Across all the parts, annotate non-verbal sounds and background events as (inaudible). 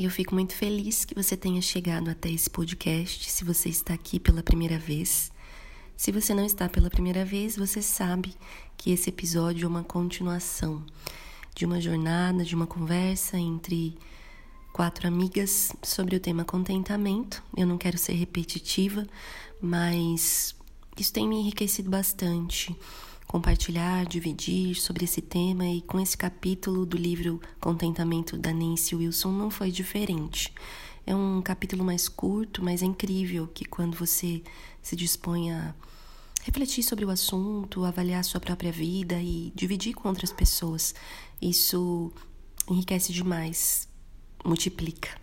E eu fico muito feliz que você tenha chegado até esse podcast. Se você está aqui pela primeira vez, se você não está pela primeira vez, você sabe que esse episódio é uma continuação de uma jornada, de uma conversa entre quatro amigas sobre o tema contentamento. Eu não quero ser repetitiva, mas isso tem me enriquecido bastante compartilhar, dividir sobre esse tema e com esse capítulo do livro Contentamento da Nancy Wilson não foi diferente. É um capítulo mais curto, mas é incrível que quando você se dispõe a refletir sobre o assunto, avaliar sua própria vida e dividir com outras pessoas, isso enriquece demais, multiplica.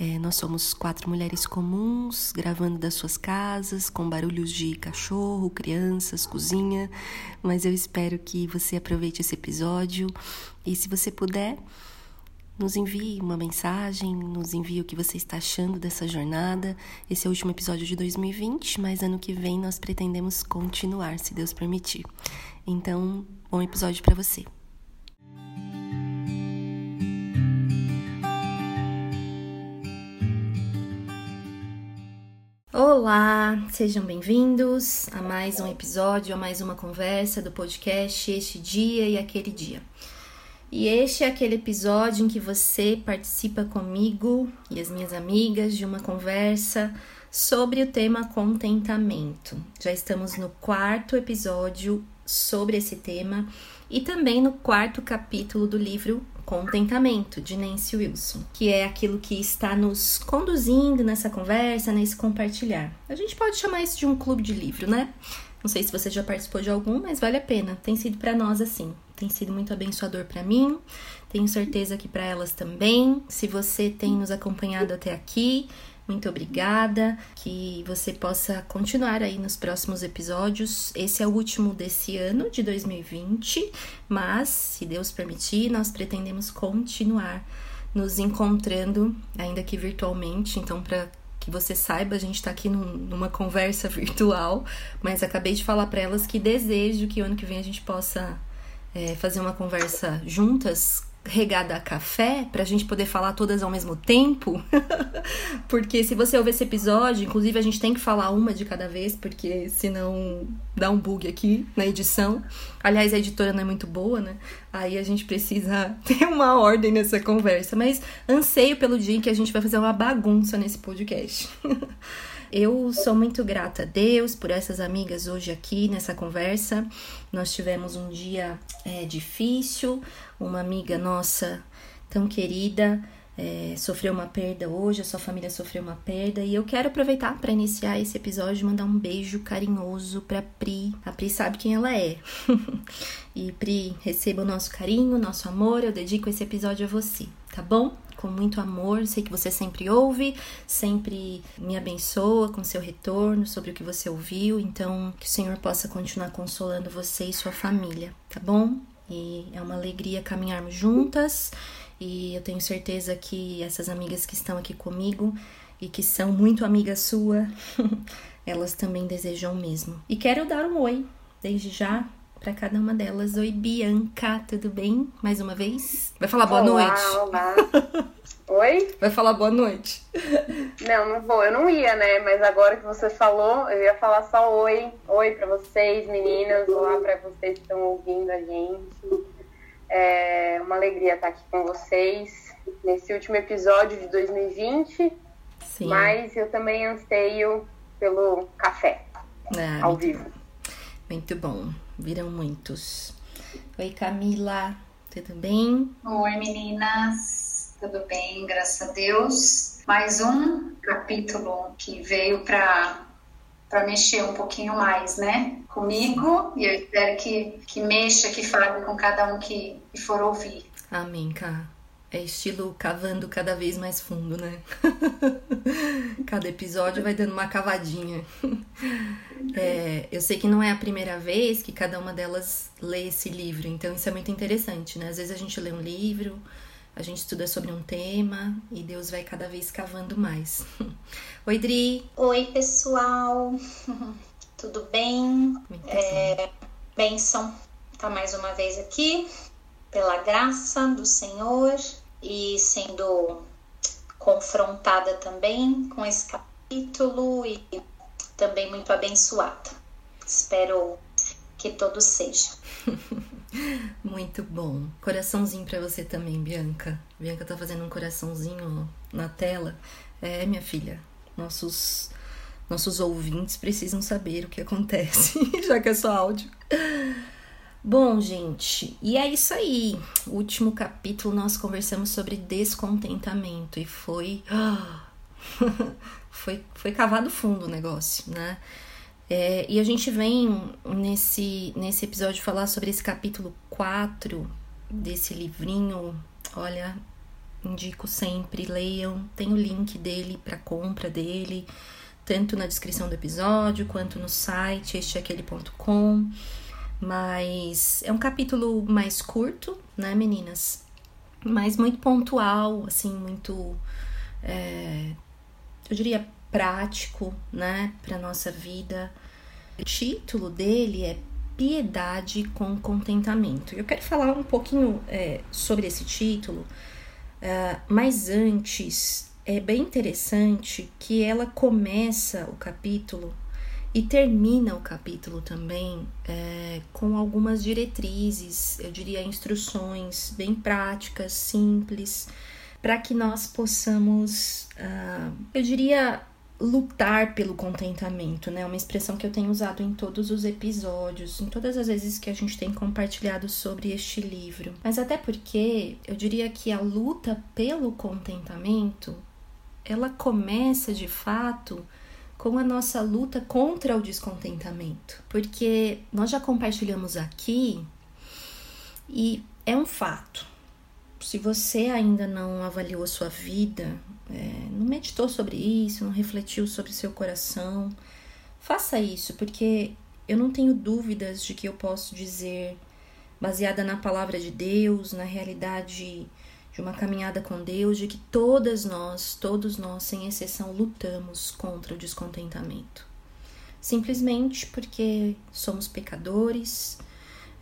É, nós somos quatro mulheres comuns, gravando das suas casas, com barulhos de cachorro, crianças, cozinha, mas eu espero que você aproveite esse episódio e, se você puder, nos envie uma mensagem, nos envie o que você está achando dessa jornada. Esse é o último episódio de 2020, mas ano que vem nós pretendemos continuar, se Deus permitir. Então, bom episódio para você. Olá, sejam bem-vindos a mais um episódio, a mais uma conversa do podcast Este Dia e Aquele Dia. E este é aquele episódio em que você participa comigo e as minhas amigas de uma conversa sobre o tema contentamento. Já estamos no quarto episódio sobre esse tema e também no quarto capítulo do livro Contentamento, de Nancy Wilson, que é aquilo que está nos conduzindo nessa conversa, nesse compartilhar. A gente pode chamar isso de um clube de livro, né? Não sei se você já participou de algum, mas vale a pena. Tem sido para nós assim. Tem sido muito abençoador para mim. Tenho certeza que para elas também. Se você tem nos acompanhado até aqui, muito obrigada, que você possa continuar aí nos próximos episódios. Esse é o último desse ano de 2020, mas se Deus permitir, nós pretendemos continuar nos encontrando, ainda que virtualmente. Então, para que você saiba, a gente está aqui num, numa conversa (laughs) virtual, mas acabei de falar para elas que desejo que o ano que vem a gente possa é, fazer uma conversa juntas regada a café para a gente poder falar todas ao mesmo tempo. (laughs) porque se você ouvir esse episódio, inclusive a gente tem que falar uma de cada vez, porque senão dá um bug aqui na edição. Aliás, a editora não é muito boa, né? Aí a gente precisa (laughs) ter uma ordem nessa conversa. Mas anseio pelo dia em que a gente vai fazer uma bagunça nesse podcast. (laughs) Eu sou muito grata a Deus por essas amigas hoje aqui nessa conversa. Nós tivemos um dia é, difícil, uma amiga nossa tão querida é, sofreu uma perda hoje, a sua família sofreu uma perda e eu quero aproveitar para iniciar esse episódio e mandar um beijo carinhoso para Pri. A Pri sabe quem ela é. (laughs) e Pri, receba o nosso carinho, nosso amor. Eu dedico esse episódio a você, tá bom? com muito amor. Sei que você sempre ouve, sempre me abençoa com seu retorno sobre o que você ouviu. Então, que o Senhor possa continuar consolando você e sua família, tá bom? E é uma alegria caminharmos juntas. E eu tenho certeza que essas amigas que estão aqui comigo e que são muito amigas sua, (laughs) elas também desejam o mesmo. E quero dar um oi desde já para cada uma delas. Oi, Bianca, tudo bem? Mais uma vez? Vai falar boa olá, noite? Olá, (laughs) Oi? Vai falar boa noite. Não, não vou. Eu não ia, né? Mas agora que você falou, eu ia falar só oi. Oi para vocês, meninas. Olá para vocês que estão ouvindo a gente. É uma alegria estar aqui com vocês nesse último episódio de 2020. Sim. Mas eu também anseio pelo café ah, ao vivo. Muito bom. Viram muitos. Oi, Camila. Tudo bem? Oi, meninas. Tudo bem, graças a Deus. Mais um capítulo que veio para para mexer um pouquinho mais, né? Comigo, e eu espero que, que mexa, que fale com cada um que, que for ouvir. Amém, Cá. É estilo cavando cada vez mais fundo, né? (laughs) cada episódio vai dando uma cavadinha. (laughs) É, eu sei que não é a primeira vez que cada uma delas lê esse livro, então isso é muito interessante, né? Às vezes a gente lê um livro, a gente estuda sobre um tema e Deus vai cada vez cavando mais. (laughs) Oi, Dri! Oi, pessoal! (laughs) Tudo bem? É, benção tá mais uma vez aqui pela graça do Senhor e sendo confrontada também com esse capítulo e também muito abençoada. Espero que todos sejam. (laughs) (laughs) muito bom. Coraçãozinho para você também, Bianca. Bianca tá fazendo um coraçãozinho na tela. É, minha filha, nossos nossos ouvintes precisam saber o que acontece, (laughs) já que é só áudio. Bom, gente, e é isso aí. Último capítulo nós conversamos sobre descontentamento e foi. (gasps) foi, foi cavado fundo o negócio, né? É, e a gente vem nesse, nesse episódio falar sobre esse capítulo 4 desse livrinho. Olha, indico sempre, leiam. Tem o link dele para compra dele, tanto na descrição do episódio quanto no site esteaquele.com. Mas é um capítulo mais curto, né, meninas? Mas muito pontual, assim, muito. É, eu diria prático, né, para nossa vida. O título dele é Piedade com Contentamento. Eu quero falar um pouquinho é, sobre esse título, uh, mas antes é bem interessante que ela começa o capítulo e termina o capítulo também é, com algumas diretrizes, eu diria instruções bem práticas, simples, para que nós possamos, uh, eu diria, lutar pelo contentamento, né? Uma expressão que eu tenho usado em todos os episódios, em todas as vezes que a gente tem compartilhado sobre este livro. Mas até porque eu diria que a luta pelo contentamento, ela começa de fato com a nossa luta contra o descontentamento. Porque nós já compartilhamos aqui e é um fato. Se você ainda não avaliou sua vida, é, não meditou sobre isso, não refletiu sobre seu coração, faça isso, porque eu não tenho dúvidas de que eu posso dizer, baseada na palavra de Deus, na realidade de uma caminhada com Deus, de que todas nós, todos nós, sem exceção, lutamos contra o descontentamento. Simplesmente porque somos pecadores,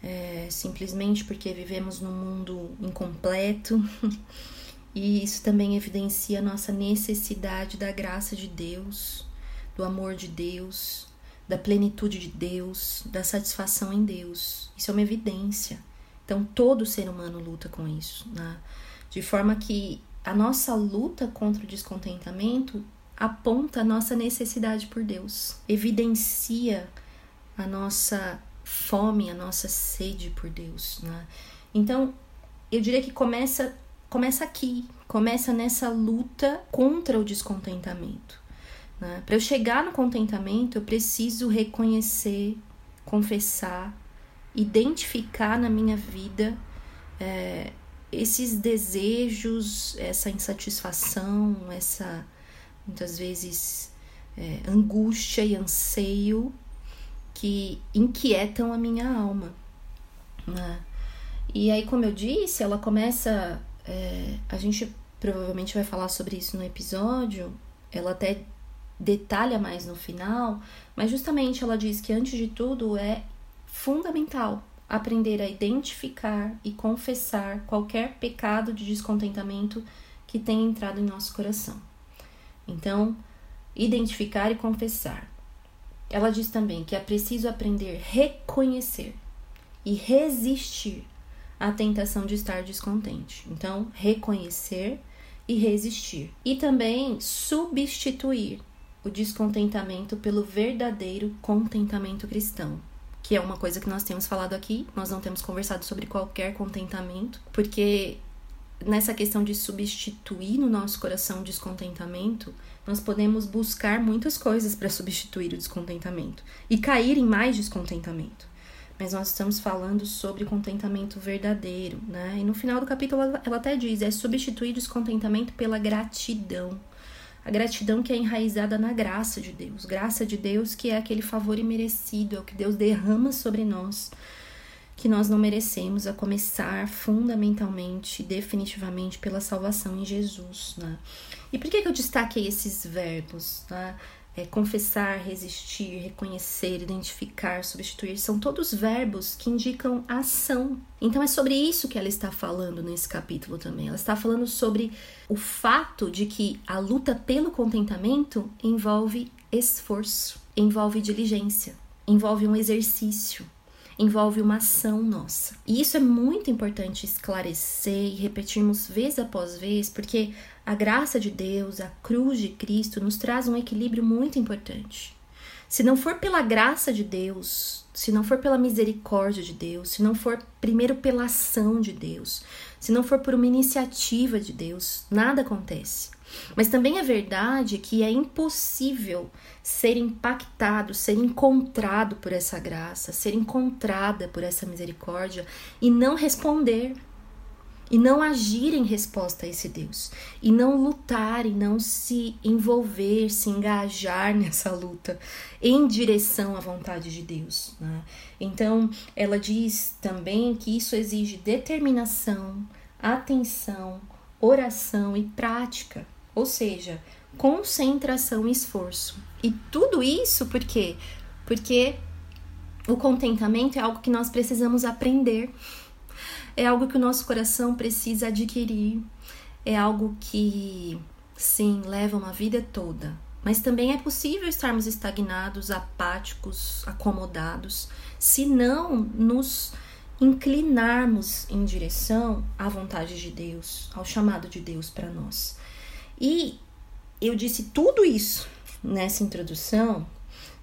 é, simplesmente porque vivemos num mundo incompleto. (laughs) e isso também evidencia a nossa necessidade da graça de Deus, do amor de Deus, da plenitude de Deus, da satisfação em Deus. Isso é uma evidência. Então, todo ser humano luta com isso. Né? De forma que a nossa luta contra o descontentamento aponta a nossa necessidade por Deus, evidencia a nossa fome, a nossa sede por Deus. Né? Então, eu diria que começa, começa aqui, começa nessa luta contra o descontentamento. Né? Para eu chegar no contentamento, eu preciso reconhecer, confessar, identificar na minha vida é, esses desejos, essa insatisfação, essa muitas vezes é, angústia e anseio que inquietam a minha alma. Né? E aí, como eu disse, ela começa. É, a gente provavelmente vai falar sobre isso no episódio, ela até detalha mais no final, mas justamente ela diz que antes de tudo é fundamental aprender a identificar e confessar qualquer pecado de descontentamento que tenha entrado em nosso coração. Então, identificar e confessar. Ela diz também que é preciso aprender a reconhecer e resistir à tentação de estar descontente. Então, reconhecer e resistir. E também substituir o descontentamento pelo verdadeiro contentamento cristão, que é uma coisa que nós temos falado aqui. Nós não temos conversado sobre qualquer contentamento, porque nessa questão de substituir no nosso coração descontentamento, nós podemos buscar muitas coisas para substituir o descontentamento e cair em mais descontentamento. Mas nós estamos falando sobre contentamento verdadeiro, né? E no final do capítulo ela até diz: é substituir descontentamento pela gratidão. A gratidão que é enraizada na graça de Deus. Graça de Deus que é aquele favor imerecido, é o que Deus derrama sobre nós que nós não merecemos, a começar fundamentalmente, definitivamente, pela salvação em Jesus. Né? E por que, que eu destaquei esses verbos? Né? É, confessar, resistir, reconhecer, identificar, substituir, são todos verbos que indicam ação. Então é sobre isso que ela está falando nesse capítulo também. Ela está falando sobre o fato de que a luta pelo contentamento envolve esforço, envolve diligência, envolve um exercício, envolve uma ação nossa. E isso é muito importante esclarecer e repetirmos vez após vez, porque a graça de Deus, a cruz de Cristo, nos traz um equilíbrio muito importante. Se não for pela graça de Deus, se não for pela misericórdia de Deus, se não for primeiro pela ação de Deus, se não for por uma iniciativa de Deus, nada acontece. Mas também é verdade que é impossível ser impactado, ser encontrado por essa graça, ser encontrada por essa misericórdia e não responder, e não agir em resposta a esse Deus, e não lutar, e não se envolver, se engajar (laughs) nessa luta em direção à vontade de Deus. Né? Então, ela diz também que isso exige determinação, atenção, oração e prática. Ou seja, concentração e esforço. E tudo isso por quê? Porque o contentamento é algo que nós precisamos aprender. É algo que o nosso coração precisa adquirir. É algo que, sim, leva uma vida toda. Mas também é possível estarmos estagnados, apáticos, acomodados, se não nos inclinarmos em direção à vontade de Deus, ao chamado de Deus para nós. E eu disse tudo isso nessa introdução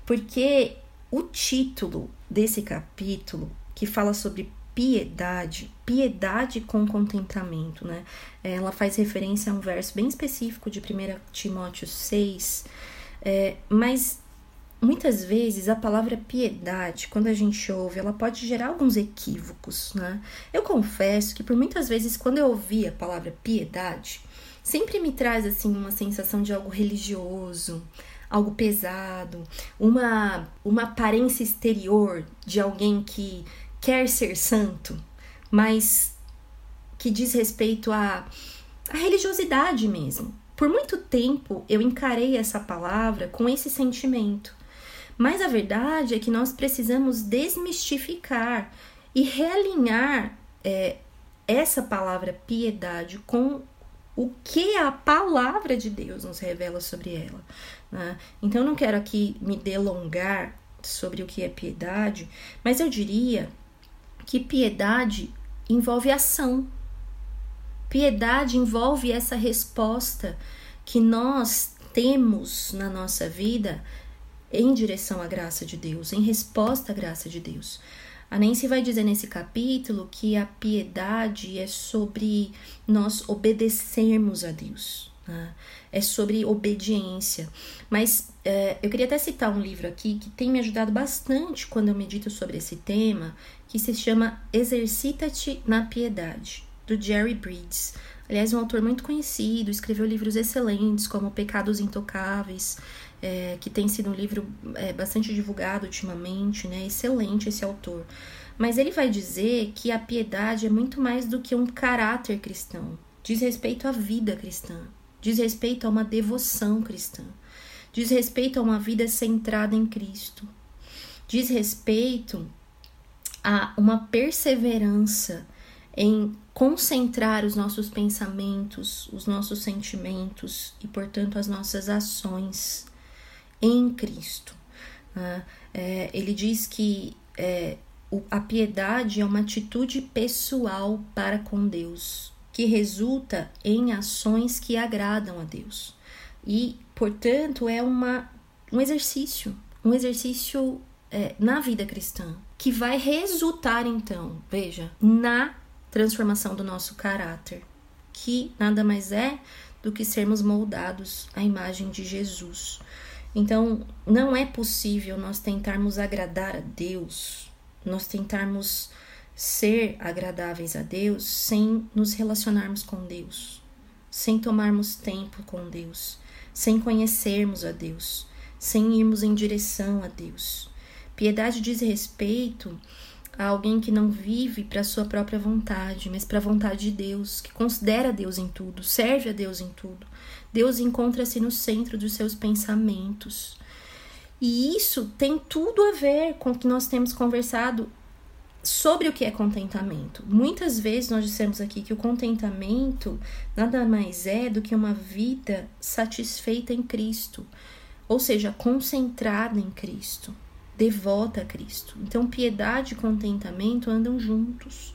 porque o título desse capítulo, que fala sobre piedade, piedade com contentamento, né? Ela faz referência a um verso bem específico de 1 Timóteo 6, é, mas muitas vezes a palavra piedade, quando a gente ouve, ela pode gerar alguns equívocos, né? Eu confesso que por muitas vezes, quando eu ouvi a palavra piedade, sempre me traz assim uma sensação de algo religioso, algo pesado, uma uma aparência exterior de alguém que quer ser santo, mas que diz respeito à, à religiosidade mesmo. Por muito tempo eu encarei essa palavra com esse sentimento. Mas a verdade é que nós precisamos desmistificar e realinhar é, essa palavra piedade com o que a palavra de Deus nos revela sobre ela. Né? Então, não quero aqui me delongar sobre o que é piedade, mas eu diria que piedade envolve ação. Piedade envolve essa resposta que nós temos na nossa vida em direção à graça de Deus, em resposta à graça de Deus. A Nancy vai dizer nesse capítulo que a piedade é sobre nós obedecermos a Deus. Né? É sobre obediência. Mas é, eu queria até citar um livro aqui que tem me ajudado bastante quando eu medito sobre esse tema, que se chama Exercita-te na Piedade, do Jerry Bridges. Aliás, um autor muito conhecido, escreveu livros excelentes como Pecados Intocáveis, é, que tem sido um livro é, bastante divulgado ultimamente, né? Excelente esse autor. Mas ele vai dizer que a piedade é muito mais do que um caráter cristão. Diz respeito à vida cristã, diz respeito a uma devoção cristã, diz respeito a uma vida centrada em Cristo, diz respeito a uma perseverança em concentrar os nossos pensamentos, os nossos sentimentos e, portanto, as nossas ações em Cristo. Né? É, ele diz que é, a piedade é uma atitude pessoal para com Deus, que resulta em ações que agradam a Deus. E, portanto, é uma, um exercício, um exercício é, na vida cristã, que vai resultar, então, veja, na transformação do nosso caráter, que nada mais é do que sermos moldados à imagem de Jesus. Então, não é possível nós tentarmos agradar a Deus, nós tentarmos ser agradáveis a Deus sem nos relacionarmos com Deus, sem tomarmos tempo com Deus, sem conhecermos a Deus, sem irmos em direção a Deus. Piedade diz respeito a alguém que não vive para sua própria vontade, mas para a vontade de Deus, que considera Deus em tudo, serve a Deus em tudo. Deus encontra-se no centro dos seus pensamentos. E isso tem tudo a ver com o que nós temos conversado sobre o que é contentamento. Muitas vezes nós dissemos aqui que o contentamento nada mais é do que uma vida satisfeita em Cristo, ou seja, concentrada em Cristo, devota a Cristo. Então, piedade e contentamento andam juntos.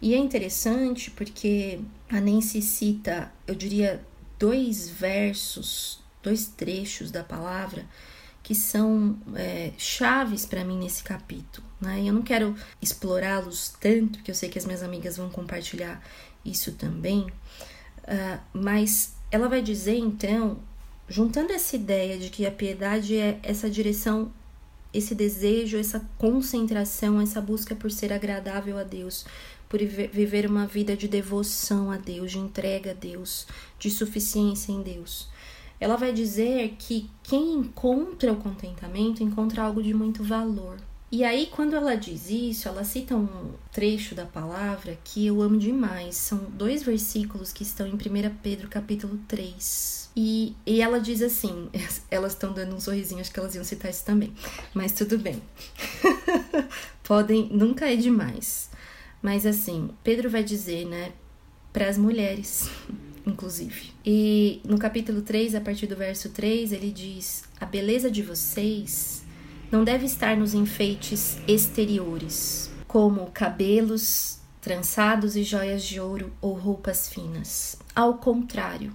E é interessante porque a Nancy cita, eu diria, dois versos, dois trechos da palavra que são é, chaves para mim nesse capítulo. Né? Eu não quero explorá-los tanto, porque eu sei que as minhas amigas vão compartilhar isso também, uh, mas ela vai dizer então, juntando essa ideia de que a piedade é essa direção, esse desejo, essa concentração, essa busca por ser agradável a Deus, por viver uma vida de devoção a Deus, de entrega a Deus, de suficiência em Deus ela vai dizer que quem encontra o contentamento encontra algo de muito valor. E aí, quando ela diz isso, ela cita um trecho da palavra que eu amo demais. São dois versículos que estão em 1 Pedro capítulo 3. E, e ela diz assim: (laughs) elas estão dando um sorrisinho, acho que elas iam citar isso também. Mas tudo bem. (laughs) Podem, nunca é demais. Mas assim, Pedro vai dizer, né, para as mulheres (laughs) inclusive. E no capítulo 3, a partir do verso 3, ele diz: A beleza de vocês não deve estar nos enfeites exteriores, como cabelos trançados e joias de ouro ou roupas finas. Ao contrário,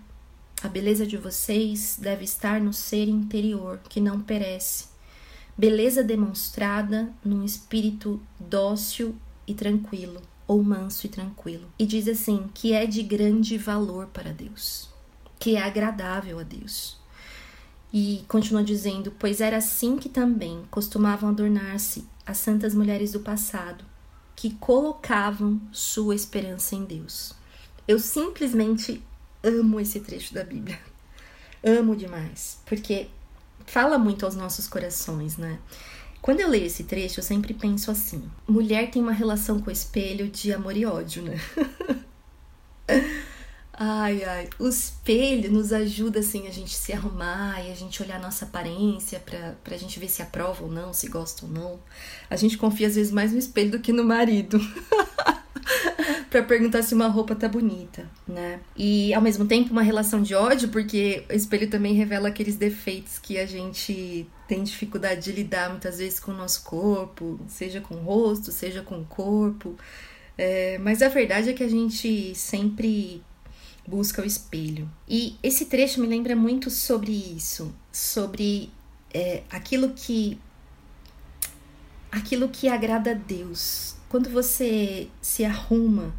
a beleza de vocês deve estar no ser interior, que não perece. Beleza demonstrada num espírito dócil e tranquilo ou manso e tranquilo. E diz assim: que é de grande valor para Deus, que é agradável a Deus. E continua dizendo: pois era assim que também costumavam adornar-se as santas mulheres do passado, que colocavam sua esperança em Deus. Eu simplesmente amo esse trecho da Bíblia. Amo demais, porque fala muito aos nossos corações, né? Quando eu leio esse trecho, eu sempre penso assim: mulher tem uma relação com o espelho de amor e ódio, né? (laughs) ai, ai, o espelho nos ajuda assim a gente se arrumar e a gente olhar a nossa aparência pra, pra gente ver se aprova ou não, se gosta ou não. A gente confia às vezes mais no espelho do que no marido. (laughs) para perguntar se uma roupa tá bonita, né? E ao mesmo tempo uma relação de ódio, porque o espelho também revela aqueles defeitos que a gente tem dificuldade de lidar muitas vezes com o nosso corpo, seja com o rosto, seja com o corpo. É, mas a verdade é que a gente sempre busca o espelho. E esse trecho me lembra muito sobre isso, sobre é, aquilo que aquilo que agrada a Deus. Quando você se arruma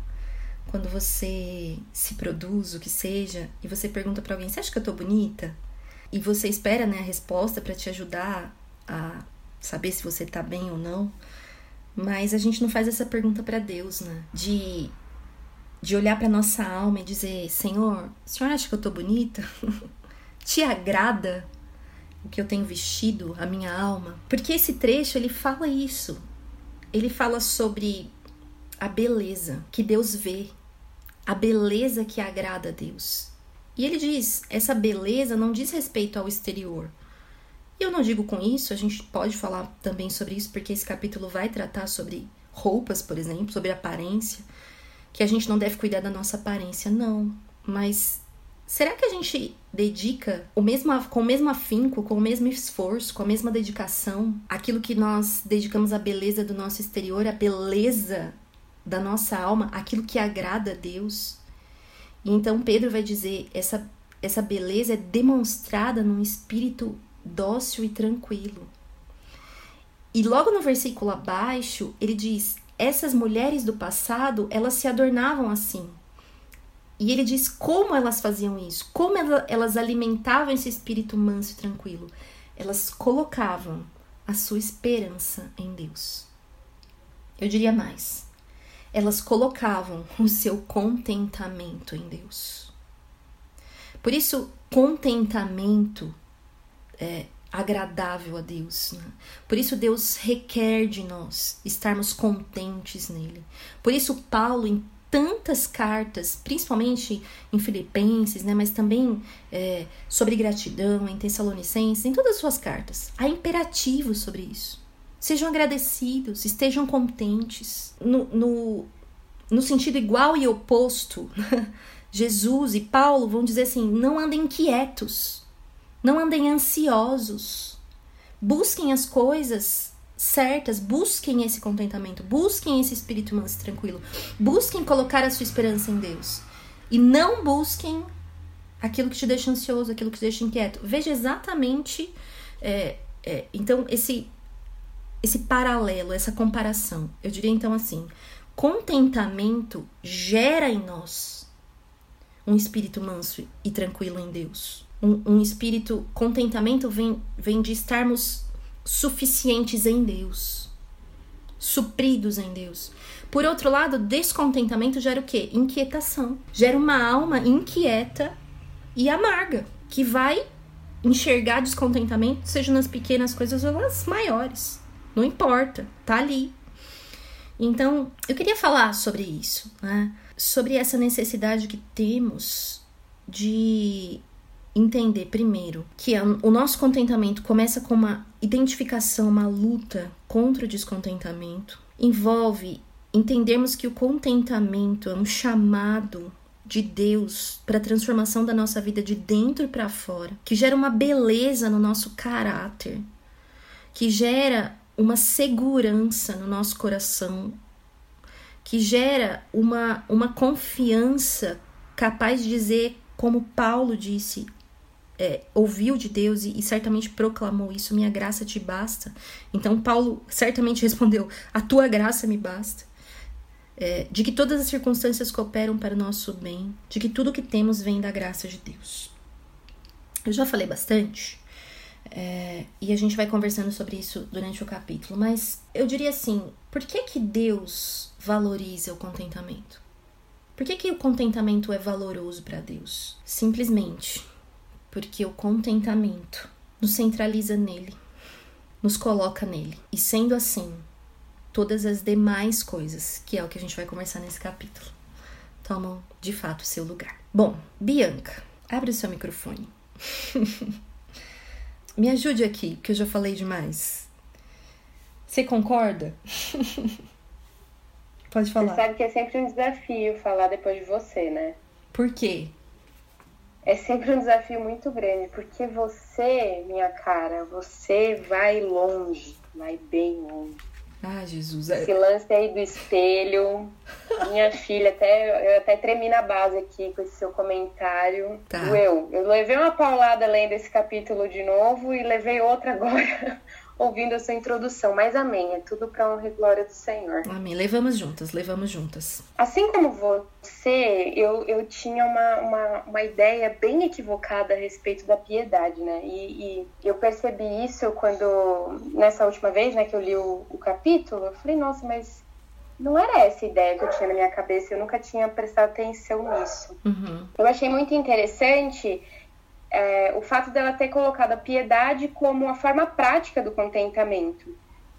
quando você se produz, o que seja, e você pergunta para alguém: "Você acha que eu tô bonita?" E você espera, né, a resposta para te ajudar a saber se você tá bem ou não. Mas a gente não faz essa pergunta para Deus, né? De de olhar para nossa alma e dizer: "Senhor, o senhor acha que eu tô bonita? (laughs) te agrada o que eu tenho vestido, a minha alma?" Porque esse trecho ele fala isso. Ele fala sobre a beleza que Deus vê a beleza que agrada a Deus. E ele diz: essa beleza não diz respeito ao exterior. E eu não digo com isso, a gente pode falar também sobre isso, porque esse capítulo vai tratar sobre roupas, por exemplo, sobre aparência, que a gente não deve cuidar da nossa aparência, não. Mas será que a gente dedica o mesmo, com o mesmo afinco, com o mesmo esforço, com a mesma dedicação, aquilo que nós dedicamos à beleza do nosso exterior, à beleza da nossa alma aquilo que agrada a Deus. E então Pedro vai dizer: essa, essa beleza é demonstrada num espírito dócil e tranquilo. E logo no versículo abaixo, ele diz: essas mulheres do passado, elas se adornavam assim. E ele diz como elas faziam isso, como elas alimentavam esse espírito manso e tranquilo. Elas colocavam a sua esperança em Deus. Eu diria mais. Elas colocavam o seu contentamento em Deus. Por isso, contentamento é agradável a Deus. Né? Por isso, Deus requer de nós estarmos contentes nele. Por isso, Paulo, em tantas cartas, principalmente em Filipenses, né, mas também é, sobre gratidão, em Tessalonicenses, em todas as suas cartas, há imperativos sobre isso. Sejam agradecidos, estejam contentes. No, no, no sentido igual e oposto, (laughs) Jesus e Paulo vão dizer assim: não andem inquietos, não andem ansiosos, busquem as coisas certas, busquem esse contentamento, busquem esse espírito manso e tranquilo, busquem colocar a sua esperança em Deus e não busquem aquilo que te deixa ansioso, aquilo que te deixa inquieto. Veja exatamente, é, é, então esse esse paralelo, essa comparação. Eu diria então assim: contentamento gera em nós um espírito manso e tranquilo em Deus. Um, um espírito, contentamento vem, vem de estarmos suficientes em Deus, supridos em Deus. Por outro lado, descontentamento gera o quê? Inquietação. Gera uma alma inquieta e amarga, que vai enxergar descontentamento, seja nas pequenas coisas ou nas maiores. Não importa, tá ali. Então, eu queria falar sobre isso, né? Sobre essa necessidade que temos de entender primeiro que o nosso contentamento começa com uma identificação, uma luta contra o descontentamento, envolve entendermos que o contentamento é um chamado de Deus para a transformação da nossa vida de dentro para fora, que gera uma beleza no nosso caráter, que gera uma segurança no nosso coração, que gera uma, uma confiança capaz de dizer, como Paulo disse, é, ouviu de Deus e, e, certamente proclamou isso: minha graça te basta. Então, Paulo certamente (laughs) respondeu: a tua graça me basta. É, de que todas as circunstâncias cooperam para o nosso bem, de que tudo que temos vem da graça de Deus. Eu já falei bastante é, e a gente vai conversando sobre isso durante o capítulo, mas eu diria assim: por que, que Deus valoriza o contentamento? Por que, que o contentamento é valoroso para Deus? Simplesmente porque o contentamento nos centraliza nele, nos coloca nele. E sendo assim, todas as demais coisas, que é o que a gente vai conversar nesse capítulo, tomam de fato seu lugar. Bom, Bianca, abre o seu microfone. (laughs) Me ajude aqui, que eu já falei demais. Você concorda? (laughs) Pode falar. Você sabe que é sempre um desafio falar depois de você, né? Por quê? É sempre um desafio muito grande, porque você, minha cara, você vai longe, vai bem longe. Ah, Jesus. É... Esse lance aí do espelho, minha filha, até, eu até tremi na base aqui com esse seu comentário. Tá. Eu, eu levei uma paulada lendo esse capítulo de novo e levei outra agora ouvindo essa introdução. Mas amém, é tudo para honra e glória do Senhor. Amém. Levamos juntas, levamos juntas. Assim como você, eu, eu tinha uma, uma, uma ideia bem equivocada a respeito da piedade, né? E, e, eu percebi isso quando, nessa última vez, né, que eu li o, o capítulo, eu falei, nossa, mas não era essa ideia que eu tinha na minha cabeça, eu nunca tinha prestado atenção nisso. Uhum. Eu achei muito interessante é, o fato dela ter colocado a piedade como a forma prática do contentamento.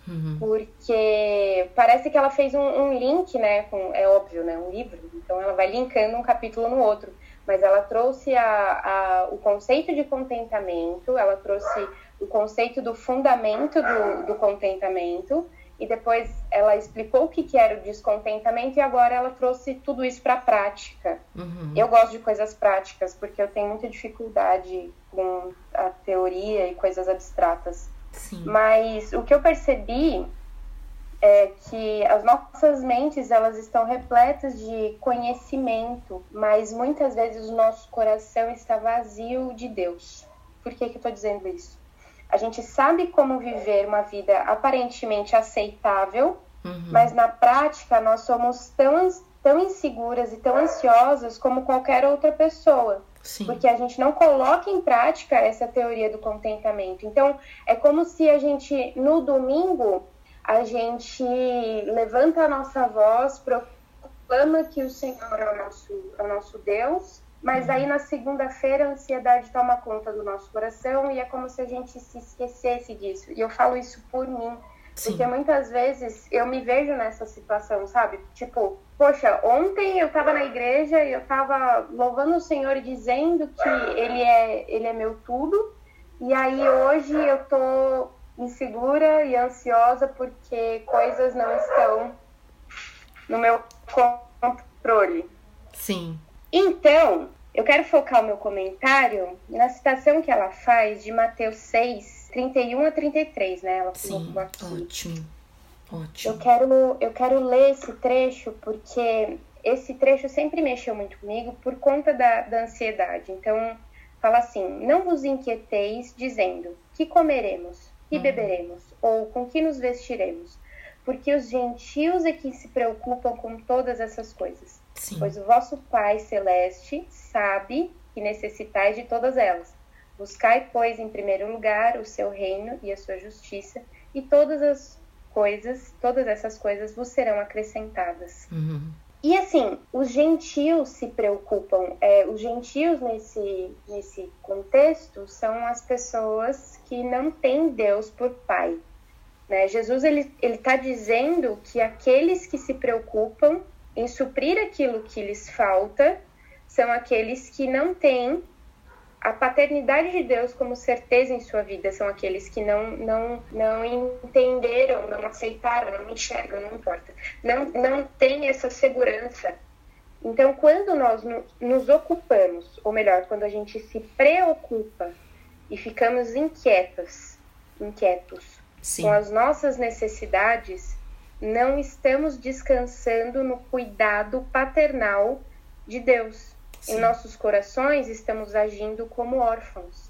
Uhum. Porque parece que ela fez um, um, link, né? Com, é óbvio, né? Um livro. Então ela vai linkando um capítulo no outro. Mas ela trouxe a, a, o conceito de contentamento, ela trouxe o conceito do fundamento do, do contentamento e depois ela explicou o que, que era o descontentamento e agora ela trouxe tudo isso para a prática. Uhum. Eu gosto de coisas práticas porque eu tenho muita dificuldade com a teoria e coisas abstratas. Sim. Mas o que eu percebi é que as nossas mentes elas estão repletas de conhecimento, mas muitas vezes o nosso coração está vazio de Deus. Por que, que eu estou dizendo isso? A gente sabe como viver uma vida aparentemente aceitável, uhum. mas na prática nós somos tão tão inseguras e tão ansiosas como qualquer outra pessoa. Sim. Porque a gente não coloca em prática essa teoria do contentamento. Então, é como se a gente, no domingo, a gente levanta a nossa voz, proclama que o Senhor é o nosso, é o nosso Deus, mas aí na segunda-feira a ansiedade toma conta do nosso coração e é como se a gente se esquecesse disso. E eu falo isso por mim, Sim. porque muitas vezes eu me vejo nessa situação, sabe? Tipo, poxa, ontem eu tava na igreja e eu tava louvando o Senhor e dizendo que ele é, ele é meu tudo. E aí hoje eu tô insegura e ansiosa porque coisas não estão no meu controle. Sim. Então, eu quero focar o meu comentário na citação que ela faz de Mateus 6, 31 a 33, né? Ela Sim, aqui. ótimo. Ótimo. Eu quero, eu quero ler esse trecho porque esse trecho sempre mexeu muito comigo por conta da, da ansiedade. Então, fala assim: Não vos inquieteis dizendo: Que comeremos? Que uhum. beberemos? Ou com que nos vestiremos? Porque os gentios é que se preocupam com todas essas coisas. Sim. Pois o vosso Pai Celeste sabe que necessitais de todas elas. Buscai, pois, em primeiro lugar o seu reino e a sua justiça, e todas as coisas, todas essas coisas vos serão acrescentadas. Uhum. E assim, os gentios se preocupam. É, os gentios nesse, nesse contexto são as pessoas que não têm Deus por pai. Né? Jesus ele está dizendo que aqueles que se preocupam em suprir aquilo que lhes falta são aqueles que não têm a paternidade de Deus como certeza em sua vida são aqueles que não não não entenderam, não aceitaram, não enxergam, não importa. Não não tem essa segurança. Então, quando nós nos ocupamos, ou melhor, quando a gente se preocupa e ficamos inquietas, inquietos Sim. com as nossas necessidades, não estamos descansando no cuidado paternal de Deus. Sim. Em nossos corações, estamos agindo como órfãos.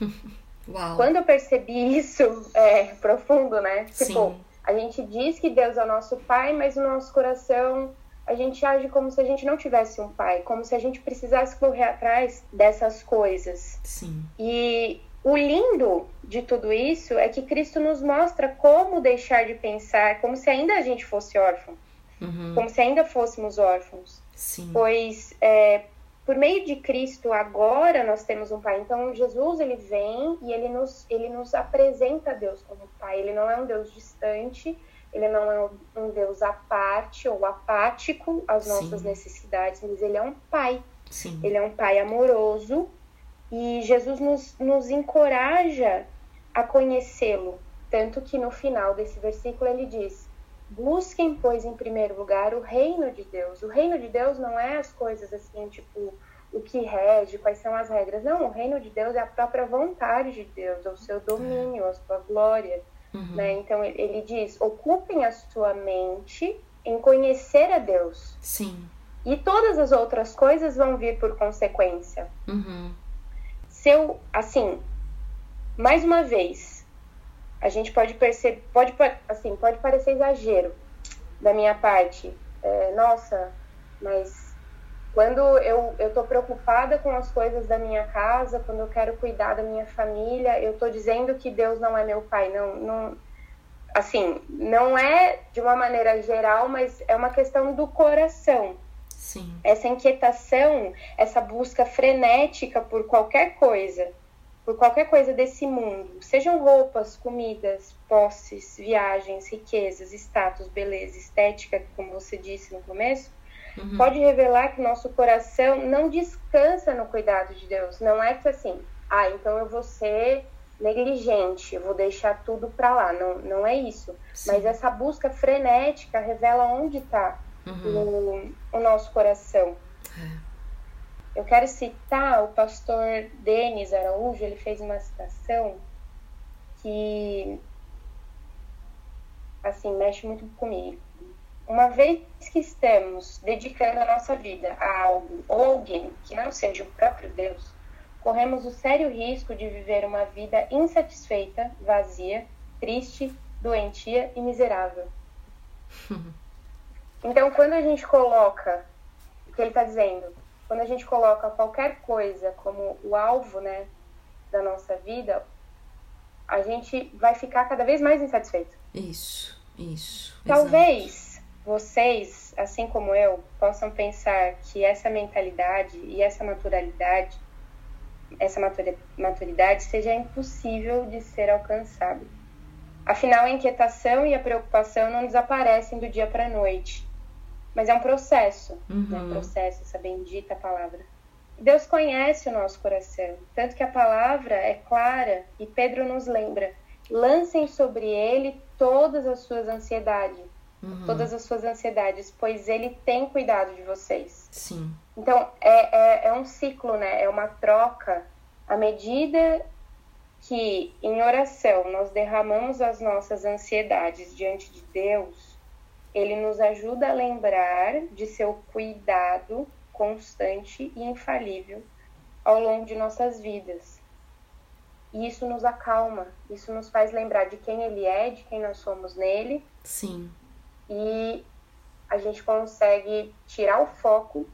(laughs) Uau. Quando eu percebi isso, é profundo, né? Tipo, Sim. a gente diz que Deus é o nosso pai, mas no nosso coração a gente age como se a gente não tivesse um pai, como se a gente precisasse correr atrás dessas coisas. Sim. E o lindo de tudo isso é que Cristo nos mostra como deixar de pensar, como se ainda a gente fosse órfão, uhum. como se ainda fôssemos órfãos. Sim. Pois é, por meio de Cristo agora nós temos um pai. Então Jesus ele vem e ele nos ele nos apresenta Deus como pai. Ele não é um Deus distante, ele não é um Deus à parte ou apático às nossas Sim. necessidades, mas ele é um pai. Sim. Ele é um pai amoroso e Jesus nos, nos encoraja a conhecê-lo. Tanto que no final desse versículo ele diz: Busquem, pois, em primeiro lugar o reino de Deus. O reino de Deus não é as coisas assim, tipo, o que rege, quais são as regras. Não, o reino de Deus é a própria vontade de Deus, é o seu domínio, a sua glória. Uhum. Né? Então ele diz: ocupem a sua mente em conhecer a Deus. Sim. E todas as outras coisas vão vir por consequência. Uhum. Se eu, assim, mais uma vez, a gente pode perceber, pode, assim, pode parecer exagero da minha parte. É, nossa, mas quando eu estou preocupada com as coisas da minha casa, quando eu quero cuidar da minha família, eu estou dizendo que Deus não é meu pai. Não, não, assim, não é de uma maneira geral, mas é uma questão do coração. Sim. Essa inquietação, essa busca frenética por qualquer coisa por qualquer coisa desse mundo, sejam roupas, comidas, posses, viagens, riquezas, status, beleza, estética, como você disse no começo, uhum. pode revelar que nosso coração não descansa no cuidado de Deus. Não é que assim, ah, então eu vou ser negligente, eu vou deixar tudo para lá. Não, não é isso. Sim. Mas essa busca frenética revela onde está uhum. o, o nosso coração. É. Eu quero citar o pastor Denis Araújo, ele fez uma citação que assim mexe muito comigo. Uma vez que estamos dedicando a nossa vida a algo ou alguém que não seja o próprio Deus, corremos o sério risco de viver uma vida insatisfeita, vazia, triste, doentia e miserável. (laughs) Então, quando a gente coloca o que ele está dizendo, quando a gente coloca qualquer coisa como o alvo, né, da nossa vida, a gente vai ficar cada vez mais insatisfeito. Isso, isso. Talvez exato. vocês, assim como eu, possam pensar que essa mentalidade e essa naturalidade, essa maturidade seja impossível de ser alcançada. Afinal, a inquietação e a preocupação não desaparecem do dia para a noite. Mas é um processo, uhum. né? um processo, essa bendita palavra. Deus conhece o nosso coração, tanto que a palavra é clara e Pedro nos lembra: lancem sobre ele todas as suas ansiedades, uhum. todas as suas ansiedades, pois ele tem cuidado de vocês. Sim. Então é, é, é um ciclo, né? É uma troca. À medida que em oração nós derramamos as nossas ansiedades diante de Deus, ele nos ajuda a lembrar de seu cuidado constante e infalível ao longo de nossas vidas. E isso nos acalma, isso nos faz lembrar de quem ele é, de quem nós somos nele. Sim. E a gente consegue tirar o foco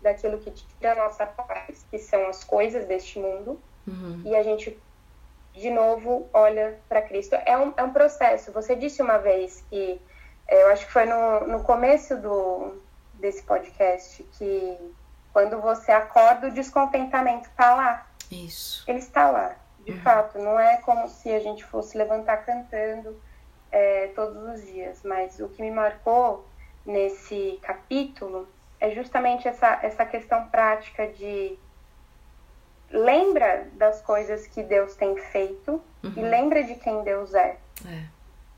daquilo que tira a nossa paz, que são as coisas deste mundo, uhum. e a gente de novo olha para Cristo. É um, é um processo. Você disse uma vez que, eu acho que foi no, no começo do, desse podcast, que quando você acorda, o descontentamento está lá. Isso. Ele está lá, de uhum. fato. Não é como se a gente fosse levantar cantando é, todos os dias. Mas o que me marcou nesse capítulo é justamente essa, essa questão prática de lembra das coisas que Deus tem feito uhum. e lembra de quem Deus é. é,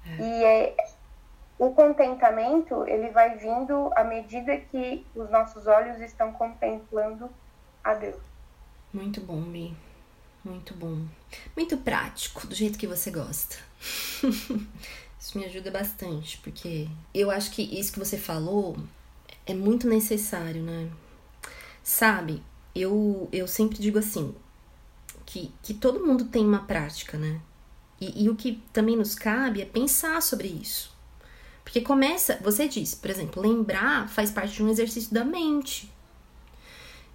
é. E é, o contentamento ele vai vindo à medida que os nossos olhos estão contemplando a Deus. Muito bom, Mi. Muito bom. Muito prático, do jeito que você gosta. (laughs) isso me ajuda bastante, porque eu acho que isso que você falou é muito necessário, né? Sabe, eu, eu sempre digo assim, que, que todo mundo tem uma prática, né? E, e o que também nos cabe é pensar sobre isso. Porque começa, você diz, por exemplo, lembrar faz parte de um exercício da mente.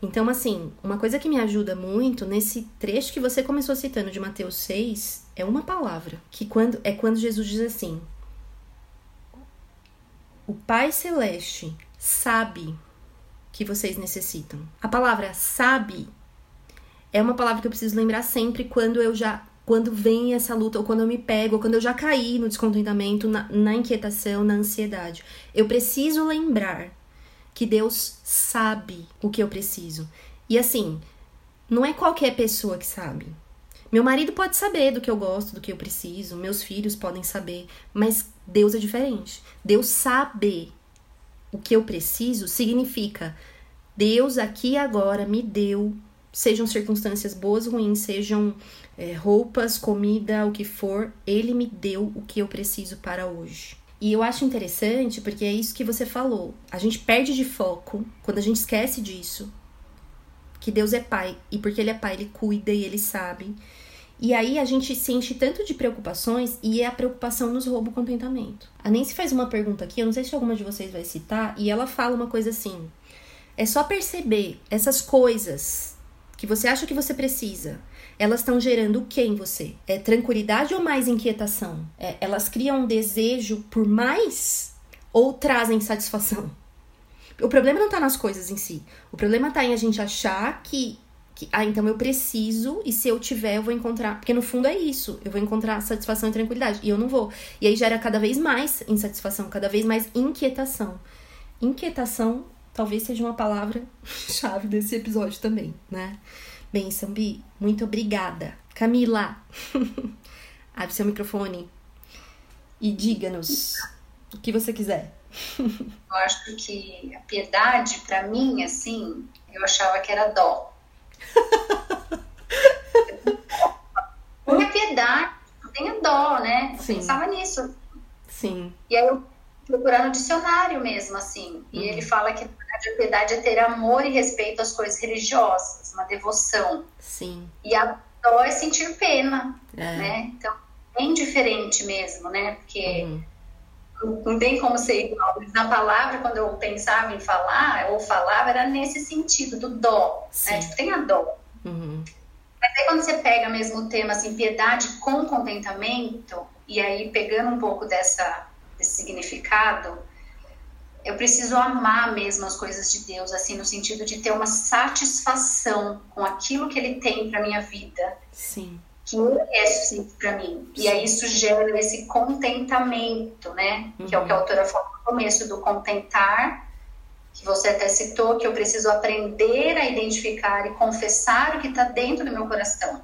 Então, assim, uma coisa que me ajuda muito nesse trecho que você começou citando de Mateus 6 é uma palavra, que quando é quando Jesus diz assim: O Pai celeste sabe que vocês necessitam. A palavra sabe é uma palavra que eu preciso lembrar sempre quando eu já quando vem essa luta, ou quando eu me pego, ou quando eu já caí no descontentamento, na, na inquietação, na ansiedade. Eu preciso lembrar que Deus sabe o que eu preciso. E assim, não é qualquer pessoa que sabe. Meu marido pode saber do que eu gosto, do que eu preciso, meus filhos podem saber, mas Deus é diferente. Deus saber o que eu preciso significa Deus aqui agora me deu, sejam circunstâncias boas ou ruins, sejam é, roupas, comida, o que for, Ele me deu o que eu preciso para hoje. E eu acho interessante porque é isso que você falou. A gente perde de foco quando a gente esquece disso. Que Deus é pai. E porque Ele é pai, Ele cuida e Ele sabe. E aí a gente se enche tanto de preocupações e a preocupação nos rouba o contentamento. A Nancy faz uma pergunta aqui, eu não sei se alguma de vocês vai citar, e ela fala uma coisa assim: é só perceber essas coisas que você acha que você precisa. Elas estão gerando o que em você? É tranquilidade ou mais inquietação? É, elas criam um desejo por mais ou trazem satisfação? O problema não está nas coisas em si. O problema está em a gente achar que que, ah, então eu preciso, e se eu tiver, eu vou encontrar. Porque no fundo é isso, eu vou encontrar satisfação e tranquilidade. E eu não vou. E aí gera cada vez mais insatisfação, cada vez mais inquietação. Inquietação talvez seja uma palavra-chave (laughs) desse episódio também, né? Bem, Sambi, muito obrigada. Camila, (laughs) abre seu microfone e diga-nos o que você quiser. Eu acho que a piedade, para mim, assim, eu achava que era dó. (laughs) Não é piedade, tenha dó, né? Eu Sim. pensava nisso. Sim. E aí eu procurar no dicionário mesmo, assim. E uhum. ele fala que a piedade é ter amor e respeito às coisas religiosas, uma devoção. Sim. E a dó é sentir pena, é. né? Então, bem diferente mesmo, né? Porque uhum. não tem como ser igual. Na palavra, quando eu pensava em falar, ou falava, era nesse sentido, do dó. Né? Tipo, tem a dó. Uhum. Mas aí quando você pega mesmo o tema, assim, piedade com contentamento, e aí pegando um pouco dessa, desse significado, eu preciso amar mesmo as coisas de Deus, assim, no sentido de ter uma satisfação com aquilo que Ele tem para minha vida. Sim. Que é suficiente para mim. Sim. E aí isso gera esse contentamento, né? Uhum. Que é o que a uhum. autora falou no começo, do contentar, que você até citou, que eu preciso aprender a identificar e confessar o que está dentro do meu coração.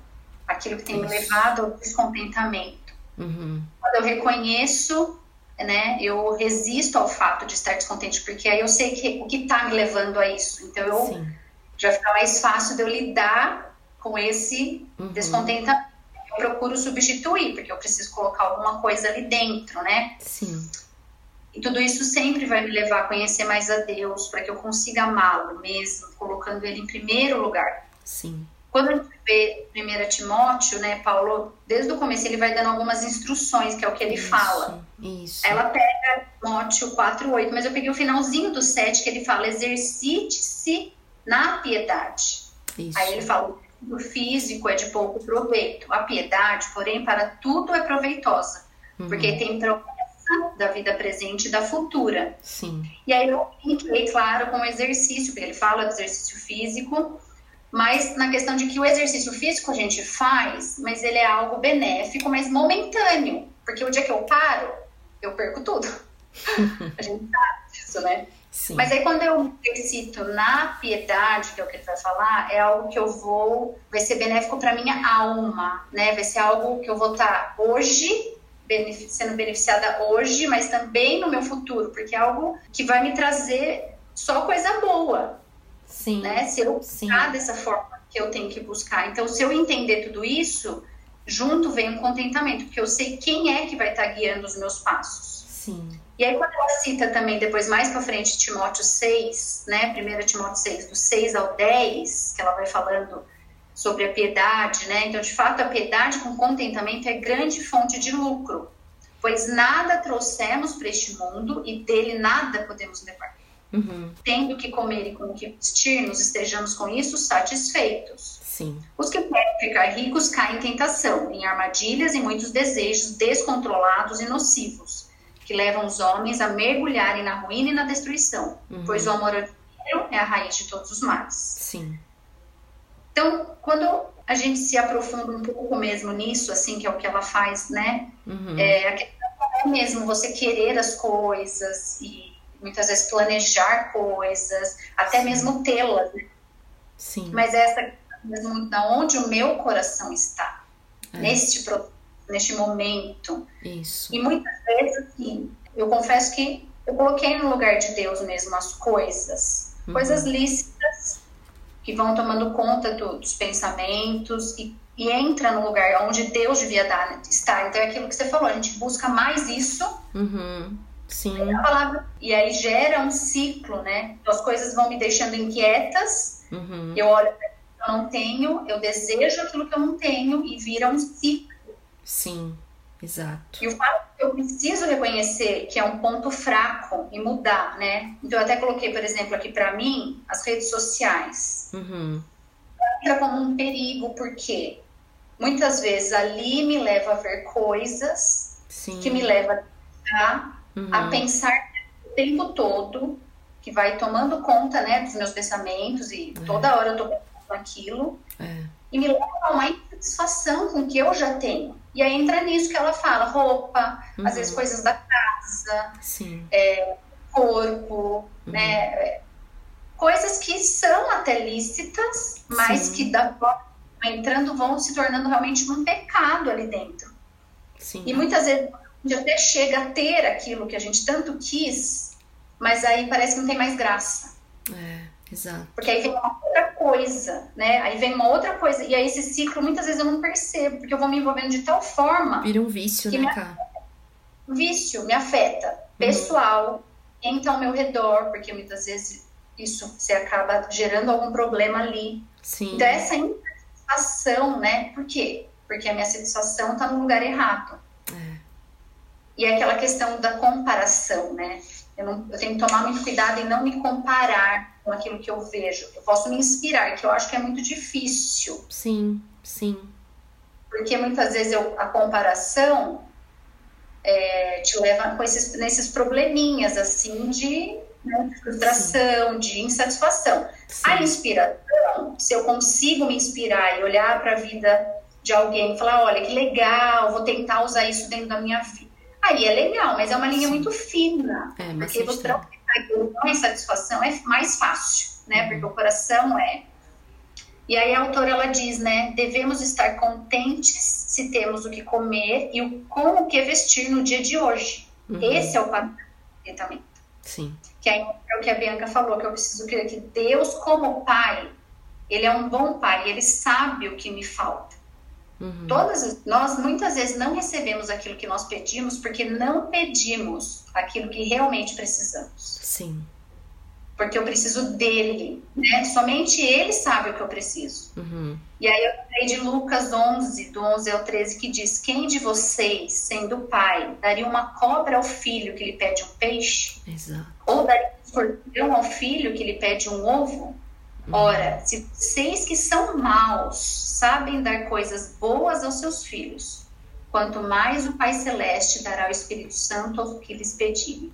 Aquilo que tem isso. me levado ao descontentamento. Uhum. Quando eu reconheço né, eu resisto ao fato de estar descontente, porque aí eu sei que, o que está me levando a isso. Então, eu Sim. já fica mais fácil de eu lidar com esse uhum. descontentamento. Eu procuro substituir, porque eu preciso colocar alguma coisa ali dentro, né? Sim. E tudo isso sempre vai me levar a conhecer mais a Deus, para que eu consiga amá-lo mesmo, colocando ele em primeiro lugar. Sim. Quando a gente vê 1 Timóteo, né, Paulo, desde o começo ele vai dando algumas instruções, que é o que ele isso, fala. Isso. Ela pega Timóteo 4:8, mas eu peguei o finalzinho do 7 que ele fala: exercite-se na piedade. Isso. Aí ele fala: o físico é de pouco proveito, a piedade, porém, para tudo é proveitosa, uhum. porque tem promessa da vida presente e da futura. Sim. E aí eu fiquei claro com o exercício, porque ele fala do exercício físico, mas na questão de que o exercício físico a gente faz, mas ele é algo benéfico, mas momentâneo. Porque o dia que eu paro, eu perco tudo. (laughs) a gente sabe disso, né? Sim. Mas aí quando eu exercito na piedade, que é o que ele vai falar, é algo que eu vou, vai ser benéfico para minha alma, né? Vai ser algo que eu vou estar tá hoje sendo beneficiada hoje, mas também no meu futuro, porque é algo que vai me trazer só coisa boa. Sim. Né? Se eu buscar dessa forma que eu tenho que buscar. Então, se eu entender tudo isso, junto vem um contentamento, porque eu sei quem é que vai estar guiando os meus passos. Sim. E aí, quando ela cita também, depois mais para frente, Timóteo 6, né? 1 Timóteo 6, do 6 ao 10, que ela vai falando sobre a piedade, né? Então, de fato, a piedade com contentamento é grande fonte de lucro, pois nada trouxemos para este mundo e dele nada podemos levar. Uhum. Tendo que comer e com que vestir-nos, estejamos com isso satisfeitos. Sim. Os que querem ficar ricos caem em tentação, em armadilhas e muitos desejos descontrolados e nocivos, que levam os homens a mergulharem na ruína e na destruição, uhum. pois o amor ao dinheiro é a raiz de todos os males. Sim. Então, quando a gente se aprofunda um pouco mesmo nisso, assim, que é o que ela faz, né? Uhum. É, a questão é mesmo você querer as coisas e muitas vezes planejar coisas, até mesmo tê-las. Né? Sim. Mas essa mesmo da onde o meu coração está é. neste neste momento. Isso. E muitas vezes assim, eu confesso que eu coloquei no lugar de Deus mesmo as coisas, uhum. coisas lícitas que vão tomando conta do, dos pensamentos e, e, entra no lugar onde Deus devia dar, estar. Então é aquilo que você falou, a gente busca mais isso uhum. Sim. Palavra, e aí gera um ciclo, né? Então, as coisas vão me deixando inquietas, uhum. eu olho eu não tenho, eu desejo aquilo que eu não tenho e vira um ciclo. Sim, exato. E o fato que eu preciso reconhecer que é um ponto fraco e mudar, né? Então eu até coloquei, por exemplo, aqui para mim, as redes sociais. Uhum. Entra como um perigo, porque muitas vezes ali me leva a ver coisas Sim. que me leva a uhum. a pensar o tempo todo, que vai tomando conta né, dos meus pensamentos e é. toda hora eu tô pensando aquilo. É. E me leva a uma insatisfação com o que eu já tenho. E aí entra nisso que ela fala, roupa, uhum. às vezes uhum. coisas da casa, é, corpo, uhum. né? Coisas que são até lícitas, mas Sim. que da entrando vão se tornando realmente um pecado ali dentro. Sim. E muitas vezes gente até chega a ter aquilo que a gente tanto quis, mas aí parece que não tem mais graça. É, exato. Porque aí vem uma outra coisa, né? Aí vem uma outra coisa. E aí esse ciclo muitas vezes eu não percebo, porque eu vou me envolvendo de tal forma. Vira um vício, né, cara? Vício me afeta. Uhum. Pessoal, quem tá ao meu redor, porque muitas vezes isso você acaba gerando algum problema ali. Sim. Então, essa insatisfação, né? Por quê? Porque a minha satisfação tá no lugar errado. E é aquela questão da comparação, né? Eu, não, eu, tenho que tomar muito cuidado em não me comparar com aquilo que eu vejo. Eu posso me inspirar, que eu acho que é muito difícil. Sim, sim. Porque muitas vezes eu, a comparação é, te leva com esses, nesses probleminhas, assim, de, né, frustração, sim. de insatisfação. Sim. A inspiração, se eu consigo me inspirar e olhar para a vida de alguém e falar, olha, que legal, vou tentar usar isso dentro da minha vida Aí é legal, mas é uma linha Sim. muito fina. É, porque você não tem satisfação é mais fácil, né? Uhum. Porque o coração é. E aí a autora ela diz, né? Devemos estar contentes se temos o que comer e o, com o que vestir no dia de hoje. Uhum. Esse é o padrão também. Sim. Que aí é o que a Bianca falou, que eu preciso crer que Deus, como pai, ele é um bom pai, ele sabe o que me falta. Uhum. Todas nós muitas vezes não recebemos aquilo que nós pedimos porque não pedimos aquilo que realmente precisamos. Sim. Porque eu preciso dele, né? Somente ele sabe o que eu preciso. Uhum. E aí eu falei de Lucas 11, do 11 ao 13, que diz: Quem de vocês, sendo pai, daria uma cobra ao filho que lhe pede um peixe? Exato. Ou daria um escorpião ao filho que lhe pede um ovo? Ora, se vocês que são maus sabem dar coisas boas aos seus filhos, quanto mais o Pai Celeste dará o Espírito Santo aos que lhes pedirem.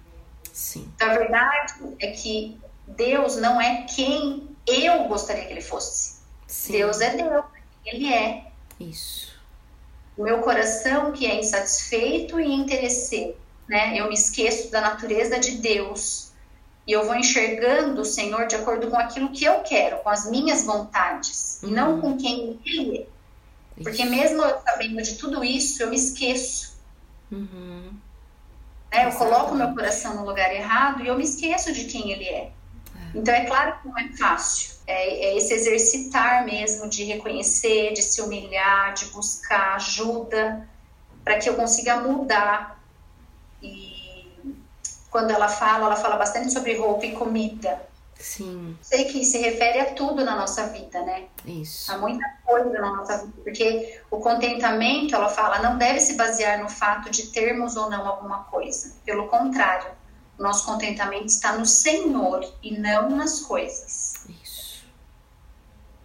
Sim. Então, a verdade é que Deus não é quem eu gostaria que ele fosse. Sim. Deus é Deus, ele é. Isso. O meu coração que é insatisfeito e interesseiro, né? Eu me esqueço da natureza de Deus e eu vou enxergando o Senhor de acordo com aquilo que eu quero, com as minhas vontades, uhum. e não com quem Ele é. Isso. Porque mesmo eu sabendo de tudo isso, eu me esqueço. Uhum. Né? Eu coloco meu coração no lugar errado e eu me esqueço de quem Ele é. é. Então é claro que não é fácil. É, é esse exercitar mesmo de reconhecer, de se humilhar, de buscar ajuda, para que eu consiga mudar. E quando ela fala, ela fala bastante sobre roupa e comida. Sim. Sei que se refere a tudo na nossa vida, né? Isso. A muita coisa na nossa vida. Porque o contentamento, ela fala, não deve se basear no fato de termos ou não alguma coisa. Pelo contrário, o nosso contentamento está no Senhor e não nas coisas. Isso.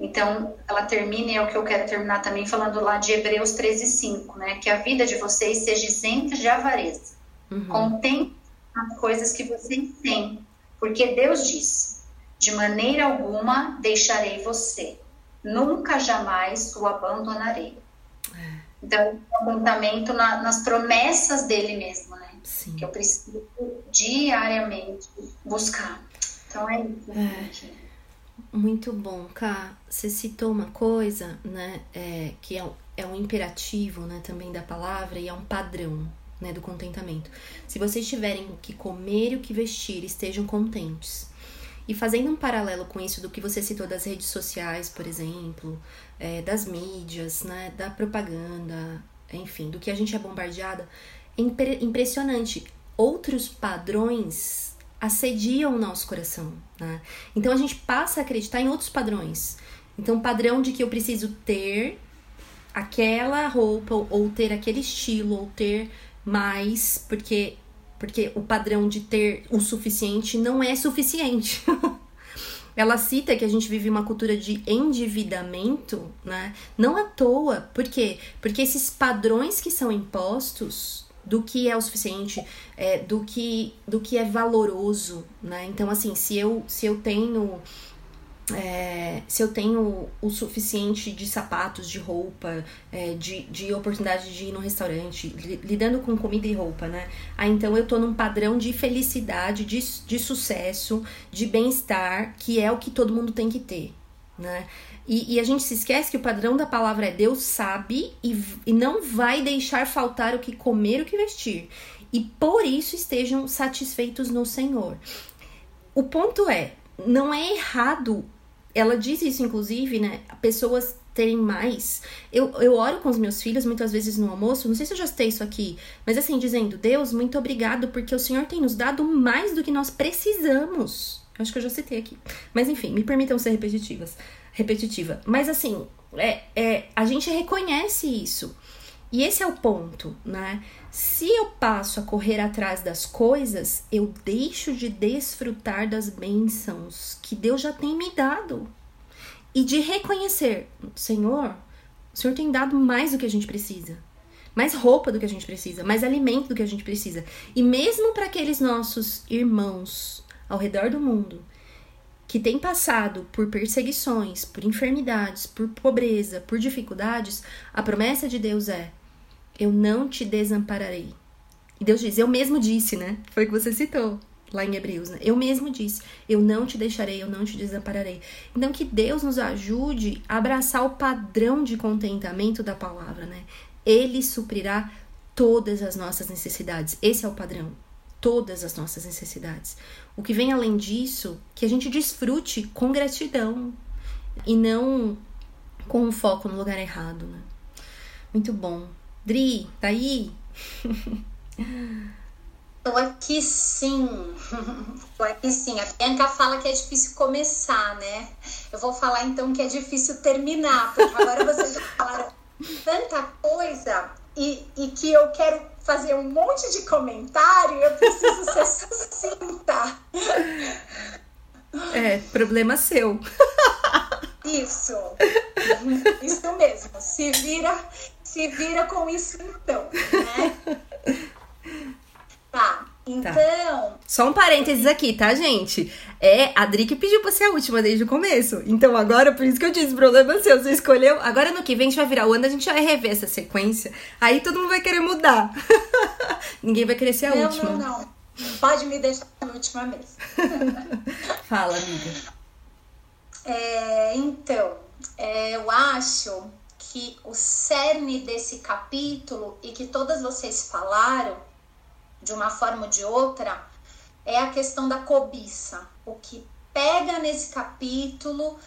Então, ela termina, e é o que eu quero terminar também, falando lá de Hebreus 13, 5, né? Que a vida de vocês seja isenta de avareza. Uhum. Contente as coisas que vocês têm, porque Deus disse: de maneira alguma deixarei você, nunca jamais o abandonarei. É. Então, contentamento na, nas promessas dele mesmo, né? Sim. Que eu preciso diariamente buscar. Então é isso. É. Muito bom, Ká. Você citou uma coisa, né, é, que é, é um imperativo, né, também da palavra e é um padrão, né, do contentamento. Se vocês tiverem o que comer e o que vestir, estejam contentes. E fazendo um paralelo com isso do que você citou das redes sociais, por exemplo, é, das mídias, né, da propaganda, enfim, do que a gente é bombardeada, é impressionante. Outros padrões assediam o nosso coração, né? Então a gente passa a acreditar em outros padrões. Então, padrão de que eu preciso ter aquela roupa, ou ter aquele estilo, ou ter mais, porque, porque o padrão de ter o suficiente não é suficiente. (laughs) Ela cita que a gente vive uma cultura de endividamento, né? Não à toa. Por quê? Porque esses padrões que são impostos do que é o suficiente, é, do que do que é valoroso, né? Então assim, se eu se eu tenho é, se eu tenho o suficiente de sapatos, de roupa, é, de, de oportunidade de ir no restaurante, lidando com comida e roupa, né? Ah, então eu tô num padrão de felicidade, de, de sucesso, de bem-estar, que é o que todo mundo tem que ter, né? E, e, a gente se esquece que o padrão da palavra é Deus sabe e, e não vai deixar faltar o que comer, o que vestir. E por isso estejam satisfeitos no Senhor. O ponto é, não é errado ela diz isso, inclusive, né? Pessoas terem mais. Eu, eu oro com os meus filhos muitas vezes no almoço, não sei se eu já citei isso aqui, mas assim, dizendo: Deus, muito obrigado, porque o Senhor tem nos dado mais do que nós precisamos. Acho que eu já citei aqui. Mas enfim, me permitam ser repetitivas. Repetitiva. Mas assim, é, é, a gente reconhece isso. E esse é o ponto, né? Se eu passo a correr atrás das coisas, eu deixo de desfrutar das bênçãos que Deus já tem me dado. E de reconhecer, Senhor, o Senhor tem dado mais do que a gente precisa. Mais roupa do que a gente precisa, mais alimento do que a gente precisa. E mesmo para aqueles nossos irmãos ao redor do mundo que têm passado por perseguições, por enfermidades, por pobreza, por dificuldades, a promessa de Deus é: eu não te desampararei. E Deus diz: eu mesmo disse, né? Foi o que você citou lá em Hebreus, né? Eu mesmo disse: eu não te deixarei, eu não te desampararei. Então que Deus nos ajude a abraçar o padrão de contentamento da palavra, né? Ele suprirá todas as nossas necessidades. Esse é o padrão. Todas as nossas necessidades. O que vem além disso, que a gente desfrute com gratidão e não com um foco no lugar errado, né? Muito bom. Dri, tá aí? (laughs) Tô aqui sim. (laughs) Tô aqui sim. A Bianca fala que é difícil começar, né? Eu vou falar então que é difícil terminar, porque agora vocês já falaram tanta coisa e, e que eu quero fazer um monte de comentário, eu preciso ser (laughs) sucinta. É, problema seu. Isso. Isso mesmo. Se vira, se vira com isso então, né? Tá. Então. Tá. Só um parênteses aqui, tá, gente? É a Adri que pediu pra ser a última desde o começo. Então agora, por isso que eu disse, problema seu, você escolheu. Agora no que vem a gente vai virar o ano, a gente vai rever essa sequência. Aí todo mundo vai querer mudar. (laughs) Ninguém vai querer ser a não, última. Não, não, não. Pode me deixar a última vez. (laughs) Fala, amiga. É, então, é, eu acho que o cerne desse capítulo e que todas vocês falaram de uma forma ou de outra, é a questão da cobiça. O que pega nesse capítulo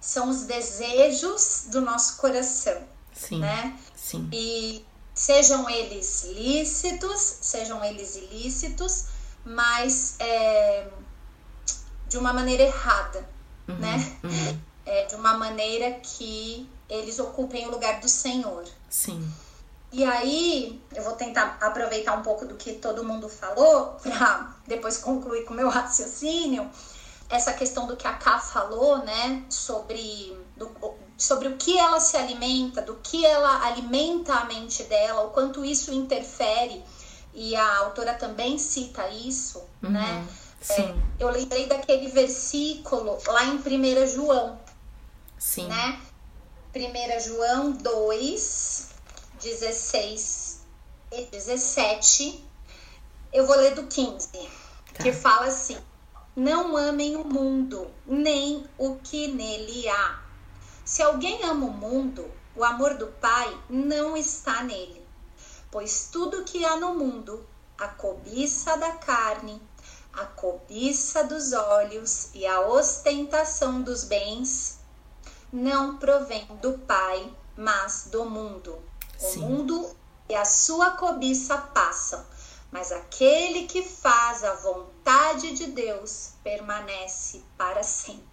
são os desejos do nosso coração. Sim. Né? Sim. E sejam eles lícitos, sejam eles ilícitos, mas é, de uma maneira errada, uhum, né? Uhum. É, de uma maneira que eles ocupem o lugar do Senhor. Sim. E aí, eu vou tentar aproveitar um pouco do que todo mundo falou para (laughs) depois concluir com o meu (laughs) raciocínio. Essa questão do que a Ká falou, né, sobre, do, sobre o que ela se alimenta, do que ela alimenta a mente dela, o quanto isso interfere. E a autora também cita isso, uhum, né? É, eu lembrei daquele versículo lá em 1 João. Sim. Né? 1 João 2, 16 e 17. Eu vou ler do 15, tá. que fala assim: Não amem o mundo, nem o que nele há. Se alguém ama o mundo, o amor do Pai não está nele. Pois tudo que há no mundo, a cobiça da carne, a cobiça dos olhos e a ostentação dos bens, não provém do Pai, mas do mundo. O mundo e a sua cobiça passam, mas aquele que faz a vontade de Deus permanece para sempre.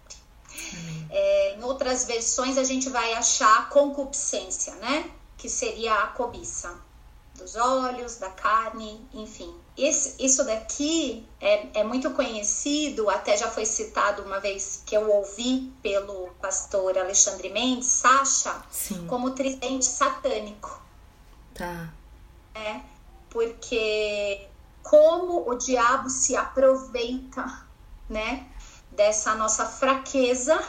É, em outras versões a gente vai achar concupiscência, né? Que seria a cobiça dos olhos, da carne, enfim. Esse, isso daqui é, é muito conhecido, até já foi citado uma vez que eu ouvi pelo pastor Alexandre Mendes, Sacha, Sim. como tridente satânico. Tá. É, porque como o diabo se aproveita, né, dessa nossa fraqueza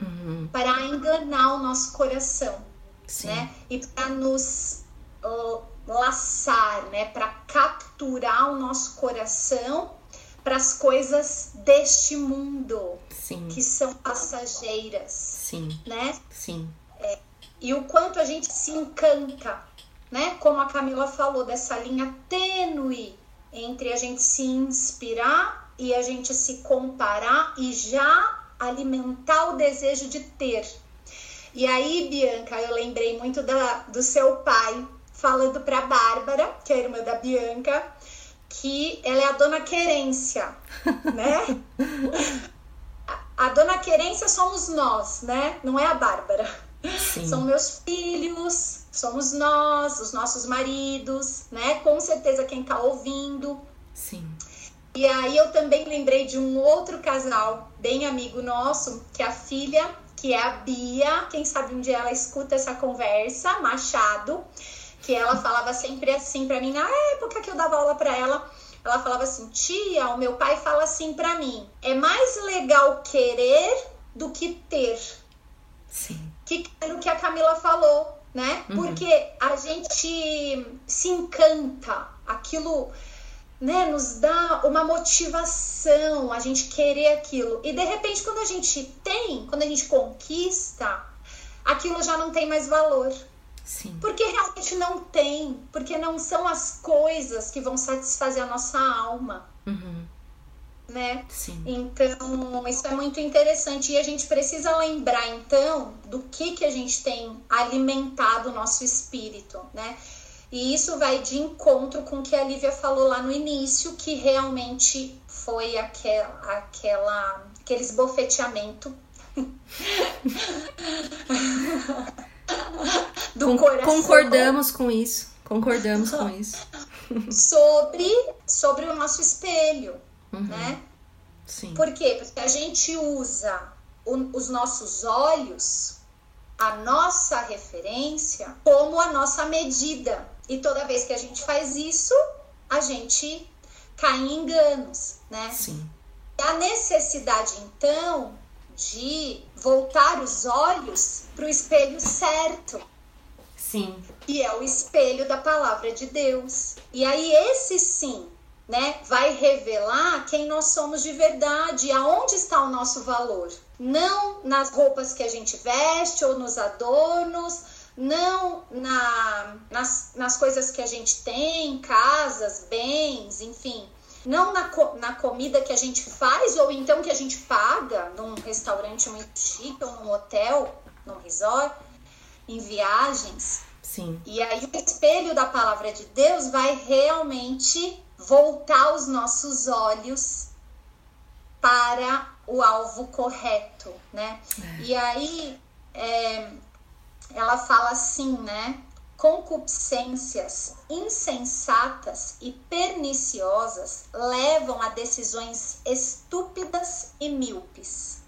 uhum. para enganar o nosso coração, Sim. né, e para nos uh, laçar, né, para capturar o nosso coração para as coisas deste mundo, Sim. que são passageiras, Sim. né? Sim. É, e o quanto a gente se encanta né? Como a Camila falou, dessa linha tênue entre a gente se inspirar e a gente se comparar e já alimentar o desejo de ter. E aí, Bianca, eu lembrei muito da, do seu pai falando para Bárbara, que é a irmã da Bianca, que ela é a dona querência, (laughs) né? a, dona querência somos nós, né? Não é a Bárbara. Sim. São meus filhos, somos nós, os nossos maridos, né? Com certeza quem tá ouvindo. Sim. E aí eu também lembrei de um outro casal, bem amigo nosso, que a filha, que é a Bia, quem sabe um dia ela escuta essa conversa, Machado, que ela falava sempre assim para mim, na época que eu dava aula para ela, ela falava assim: "Tia, o meu pai fala assim para mim: é mais legal querer do que ter". Sim. Que era o que a Camila falou, né? Uhum. Porque a gente se encanta, aquilo né, nos dá uma motivação a gente querer aquilo. E de repente, quando a gente tem, quando a gente conquista, aquilo já não tem mais valor. Sim. Porque realmente não tem, porque não são as coisas que vão satisfazer a nossa alma. Uhum. Né? Sim. Então, isso é muito interessante e a gente precisa lembrar então do que que a gente tem alimentado o nosso espírito, né? E isso vai de encontro com o que a Lívia falou lá no início, que realmente foi aquela, aquela aquele esbofeteamento (laughs) (laughs) do coração. Concordamos com isso. Concordamos com isso. (laughs) sobre, sobre o nosso espelho, uhum. né? Sim. Por quê? Porque a gente usa o, os nossos olhos, a nossa referência, como a nossa medida. E toda vez que a gente faz isso, a gente cai em enganos, né? Sim. A necessidade, então, de voltar os olhos para o espelho certo. Sim. Que é o espelho da palavra de Deus. E aí, esse sim, né, vai revelar quem nós somos de verdade, aonde está o nosso valor. Não nas roupas que a gente veste ou nos adornos, não na, nas, nas coisas que a gente tem, casas, bens, enfim. Não na, na comida que a gente faz ou então que a gente paga num restaurante muito chique ou num hotel, num resort, em viagens. Sim. E aí o espelho da palavra de Deus vai realmente voltar os nossos olhos para o alvo correto, né? É. E aí é, ela fala assim, né? Concupiscências insensatas e perniciosas levam a decisões estúpidas e míopes.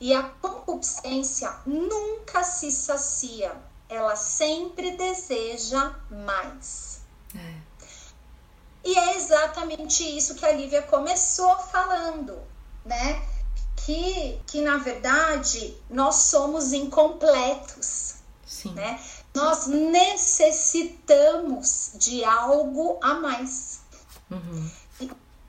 E a concupiscência nunca se sacia, ela sempre deseja mais. É. E é exatamente isso que a Lívia começou falando, né? que, que na verdade nós somos incompletos. Sim. Né? Nós necessitamos de algo a mais. Uhum.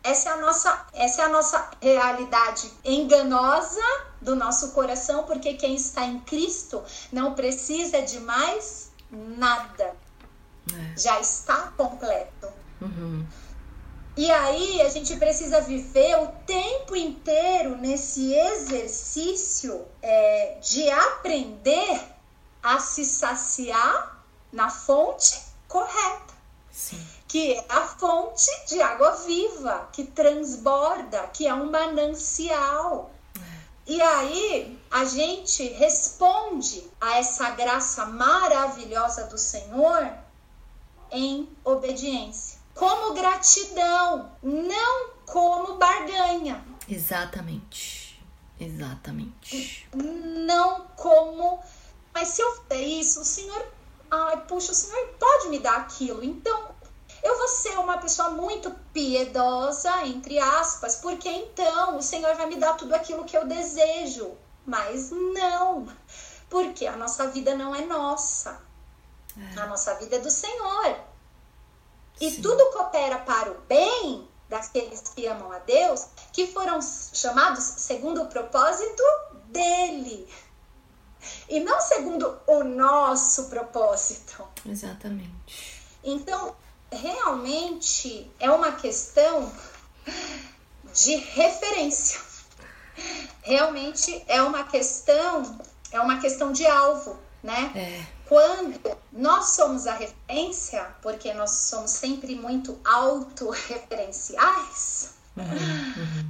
Essa é a nossa, essa é a nossa realidade enganosa do nosso coração, porque quem está em Cristo não precisa de mais nada. É. Já está completo. Uhum. E aí a gente precisa viver o tempo inteiro nesse exercício é, de aprender a se saciar na fonte correta. Sim. Que é a fonte de água viva, que transborda, que é um manancial. E aí a gente responde a essa graça maravilhosa do Senhor em obediência como gratidão, não como barganha. Exatamente. Exatamente. Não como. Mas se eu fizer isso, o Senhor. Ai, puxa, o Senhor pode me dar aquilo. Então, eu vou ser uma pessoa muito piedosa, entre aspas, porque então o Senhor vai me dar tudo aquilo que eu desejo. Mas não, porque a nossa vida não é nossa. É. A nossa vida é do Senhor. E Sim. tudo coopera para o bem daqueles que amam a Deus, que foram chamados segundo o propósito dele. E não segundo o nosso propósito. Exatamente. Então, realmente é uma questão de referência. Realmente é uma questão, é uma questão de alvo, né? É. Quando nós somos a referência, porque nós somos sempre muito autorreferenciais, uhum, uhum.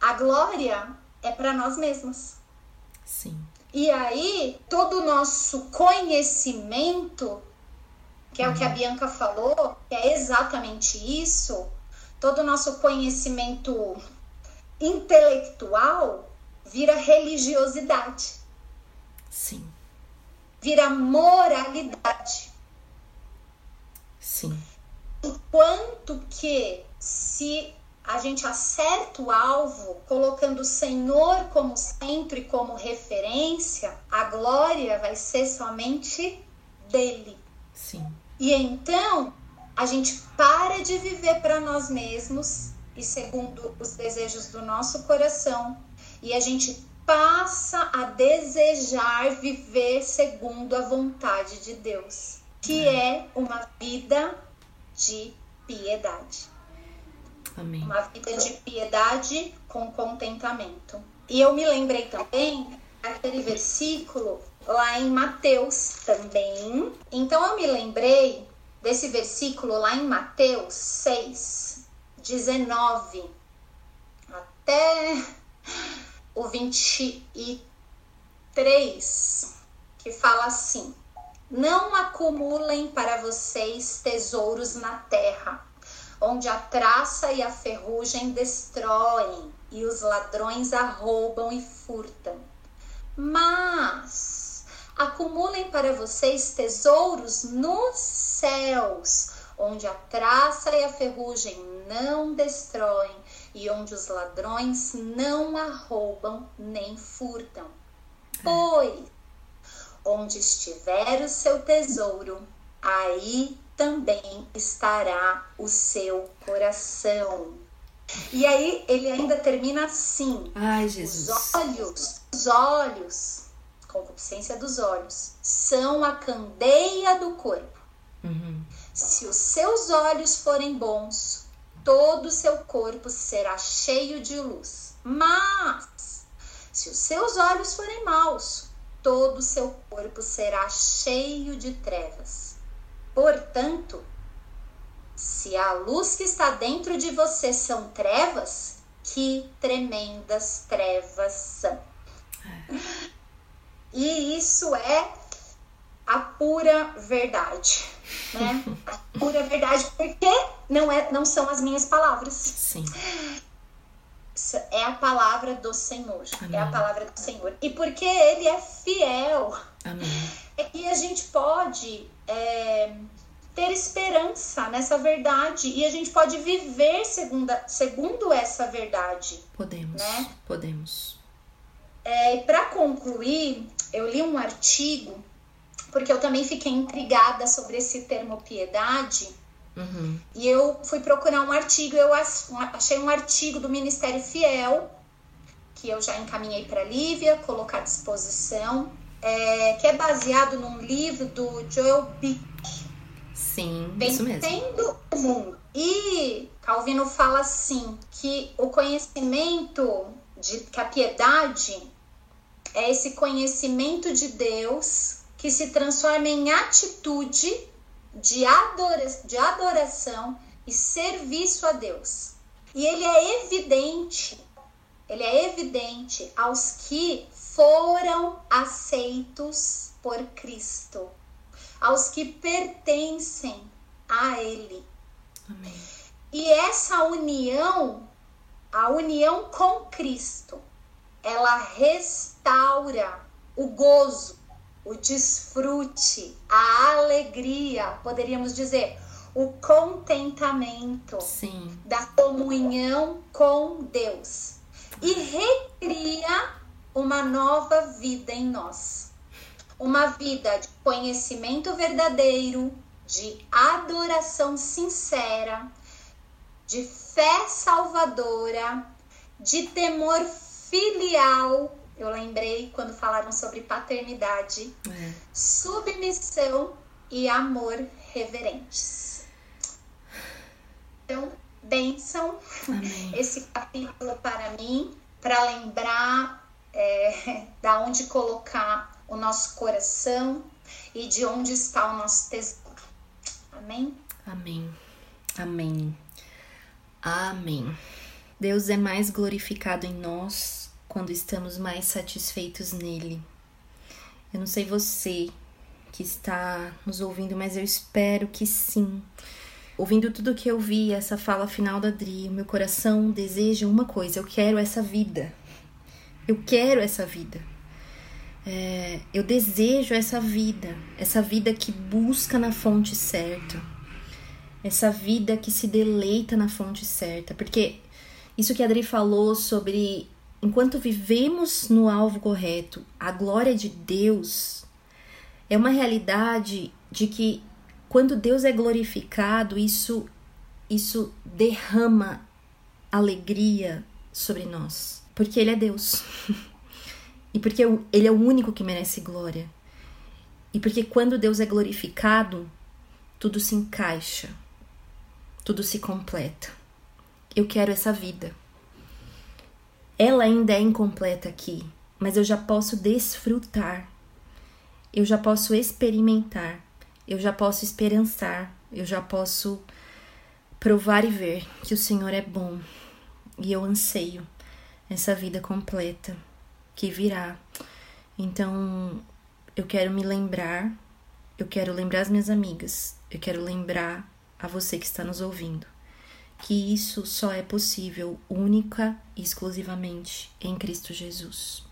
a glória é para nós mesmos. Sim. E aí, todo o nosso conhecimento, que é o que a Bianca falou, que é exatamente isso, todo o nosso conhecimento intelectual vira religiosidade. Sim. Vira moralidade. Sim. Enquanto que se a gente acerta o alvo, colocando o Senhor como centro e como referência, a glória vai ser somente dele. Sim. E então a gente para de viver para nós mesmos e segundo os desejos do nosso coração, e a gente passa a desejar viver segundo a vontade de Deus, que é uma vida de piedade. Amém. Uma vida de piedade com contentamento. E eu me lembrei também daquele versículo lá em Mateus também. Então eu me lembrei desse versículo lá em Mateus 6, 19 até o 23, que fala assim: Não acumulem para vocês tesouros na terra onde a traça e a ferrugem destroem e os ladrões arrombam e furtam. Mas acumulem para vocês tesouros nos céus, onde a traça e a ferrugem não destroem e onde os ladrões não arrombam nem furtam. Pois onde estiver o seu tesouro, aí também estará o seu coração. E aí ele ainda termina assim: Ai, Jesus. Os olhos, os olhos, concupiscência dos olhos, são a candeia do corpo. Uhum. Se os seus olhos forem bons, todo o seu corpo será cheio de luz. Mas, se os seus olhos forem maus, todo o seu corpo será cheio de trevas. Portanto, se a luz que está dentro de você são trevas, que tremendas trevas são. E isso é a pura verdade, né? A pura verdade, porque não, é, não são as minhas palavras. Sim. É a palavra do Senhor. Amém. É a palavra do Senhor. E porque Ele é fiel, Amém. é que a gente pode é, ter esperança nessa verdade e a gente pode viver segunda, segundo essa verdade. Podemos. Né? Podemos. É, e para concluir, eu li um artigo, porque eu também fiquei intrigada sobre esse termo piedade. Uhum. E eu fui procurar um artigo, eu achei um artigo do Ministério Fiel, que eu já encaminhei para Lívia, colocar à disposição, é, que é baseado num livro do Joel Bick. Sim, isso mesmo. Vencendo o mundo. E Calvino fala assim, que o conhecimento, de, que a piedade é esse conhecimento de Deus que se transforma em atitude de, adora, de adoração e serviço a Deus. E ele é evidente, ele é evidente aos que foram aceitos por Cristo, aos que pertencem a Ele. Amém. E essa união, a união com Cristo, ela restaura o gozo, o desfrute, a alegria, poderíamos dizer, o contentamento Sim. da comunhão com Deus e recria uma nova vida em nós. Uma vida de conhecimento verdadeiro, de adoração sincera, de fé salvadora, de temor filial. Eu lembrei quando falaram sobre paternidade, É. submissão e amor reverentes. Então, bênção Amém. esse capítulo para mim, para lembrar é, (laughs) da onde colocar o nosso coração e de onde está o nosso tesouro. Amém? Amém. Amém. Amém. Deus é mais glorificado em nós quando estamos mais satisfeitos nele. Eu não sei você que está nos ouvindo, mas eu espero que sim. Ouvindo tudo que eu vi, essa fala final da Adri, o meu coração deseja uma coisa: eu quero essa vida. Eu quero essa vida. É, eu desejo essa vida, essa vida que busca na fonte certa, essa vida que se deleita na fonte certa, porque isso que a Adri falou sobre enquanto vivemos no alvo correto, a glória de Deus é uma realidade de que quando Deus é glorificado, isso isso derrama alegria sobre nós, porque ele é Deus. (laughs) e porque ele é o único que merece glória. E porque quando Deus é glorificado, tudo se encaixa, tudo se completa. Eu quero essa vida. Ela ainda é incompleta aqui, mas eu já posso desfrutar, eu já posso experimentar, eu já posso esperançar, eu já posso provar e ver que o Senhor é bom e eu anseio essa vida completa que virá. Então, eu quero me lembrar, eu quero lembrar as minhas amigas, eu quero lembrar a você que está nos ouvindo que isso só é possível única e exclusivamente em Cristo Jesus.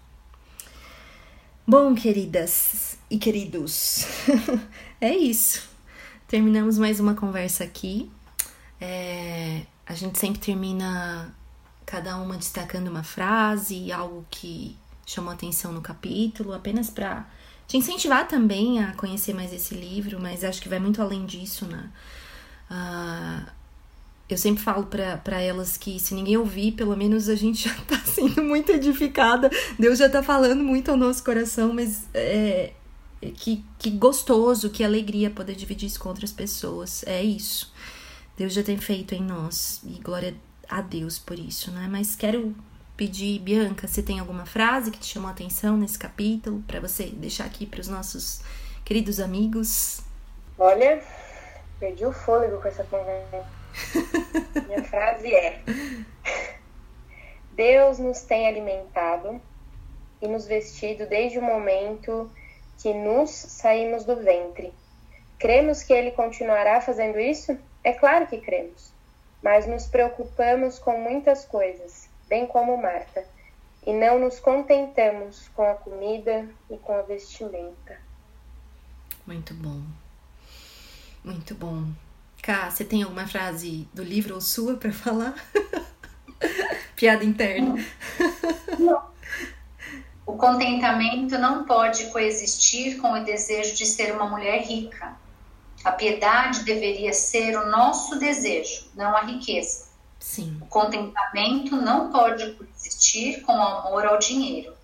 Bom, queridas e queridos, (laughs) é isso. Terminamos mais uma conversa aqui. É, a gente sempre termina cada uma destacando uma frase, algo que chamou atenção no capítulo, apenas para te incentivar também a conhecer mais esse livro, mas acho que vai muito além disso, né? Uh, eu sempre falo para elas que se ninguém ouvir, pelo menos a gente (laughs) já tá sendo muito edificada. Deus já tá falando muito ao nosso coração, mas é, que, que gostoso, que alegria poder dividir isso com outras pessoas. É isso. Deus já tem feito em nós. E glória a Deus por isso, né? Mas quero pedir, Bianca, se tem alguma frase que te chamou a atenção nesse capítulo, para você deixar aqui para os nossos queridos amigos. Olha, perdi o fôlego com essa conversa. (laughs) Minha frase é: Deus nos tem alimentado e nos vestido desde o momento que nos saímos do ventre. Cremos que Ele continuará fazendo isso? É claro que cremos, mas nos preocupamos com muitas coisas, bem como Marta, e não nos contentamos com a comida e com a vestimenta. Muito bom. Muito bom. Cá, você tem alguma frase do livro ou sua para falar? (laughs) Piada interna. Não. O contentamento não pode coexistir com o desejo de ser uma mulher rica. A piedade deveria ser o nosso desejo, não a riqueza. Sim. O contentamento não pode coexistir com o amor ao dinheiro.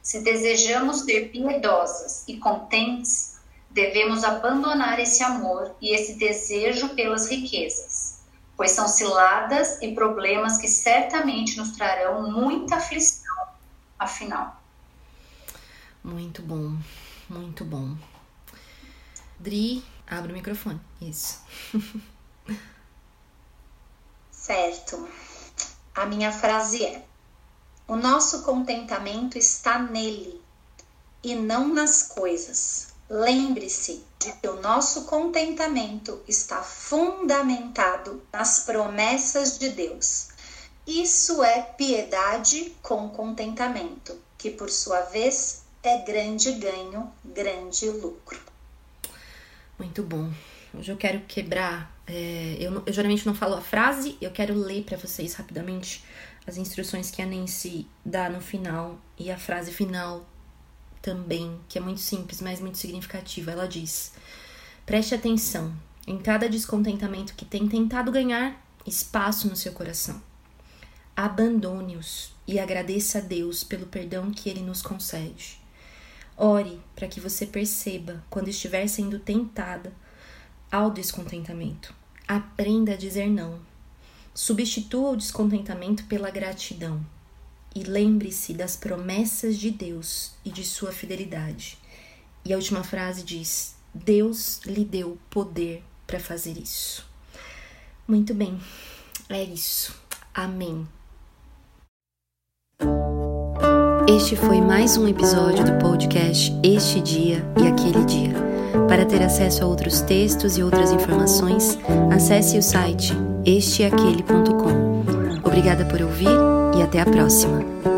Se desejamos ser piedosas e contentes, devemos abandonar esse amor e esse desejo pelas riquezas, pois são ciladas e problemas que certamente nos trarão muita aflição, afinal. Muito bom, muito bom. Dri, abre o microfone. Isso. certo. A minha frase é: O nosso contentamento está nele e não nas coisas Lembre-se de que o nosso contentamento está fundamentado nas promessas de Deus. Isso é piedade com contentamento, que por sua vez é grande ganho, grande lucro. Muito bom. Hoje eu quero quebrar. É, eu, eu geralmente não falo a frase, eu quero ler para vocês rapidamente as instruções que a Nancy dá no final e a frase final também, que é muito simples, mas muito significativa. Ela diz: Preste atenção em cada descontentamento que tem tentado ganhar espaço no seu coração. Abandone-os e agradeça a Deus pelo perdão que ele nos concede. Ore para que você perceba quando estiver sendo tentada ao descontentamento. Aprenda a dizer não. Substitua o descontentamento pela gratidão e lembre-se das promessas de Deus e de sua fidelidade. E a última frase diz: Deus lhe deu poder para fazer isso. Muito bem, é isso. Amém. Este foi mais um episódio do podcast Este Dia e Aquele Dia. Para ter acesso a outros textos e outras informações, acesse o site esteaquele.com. Obrigada por ouvir e até a próxima!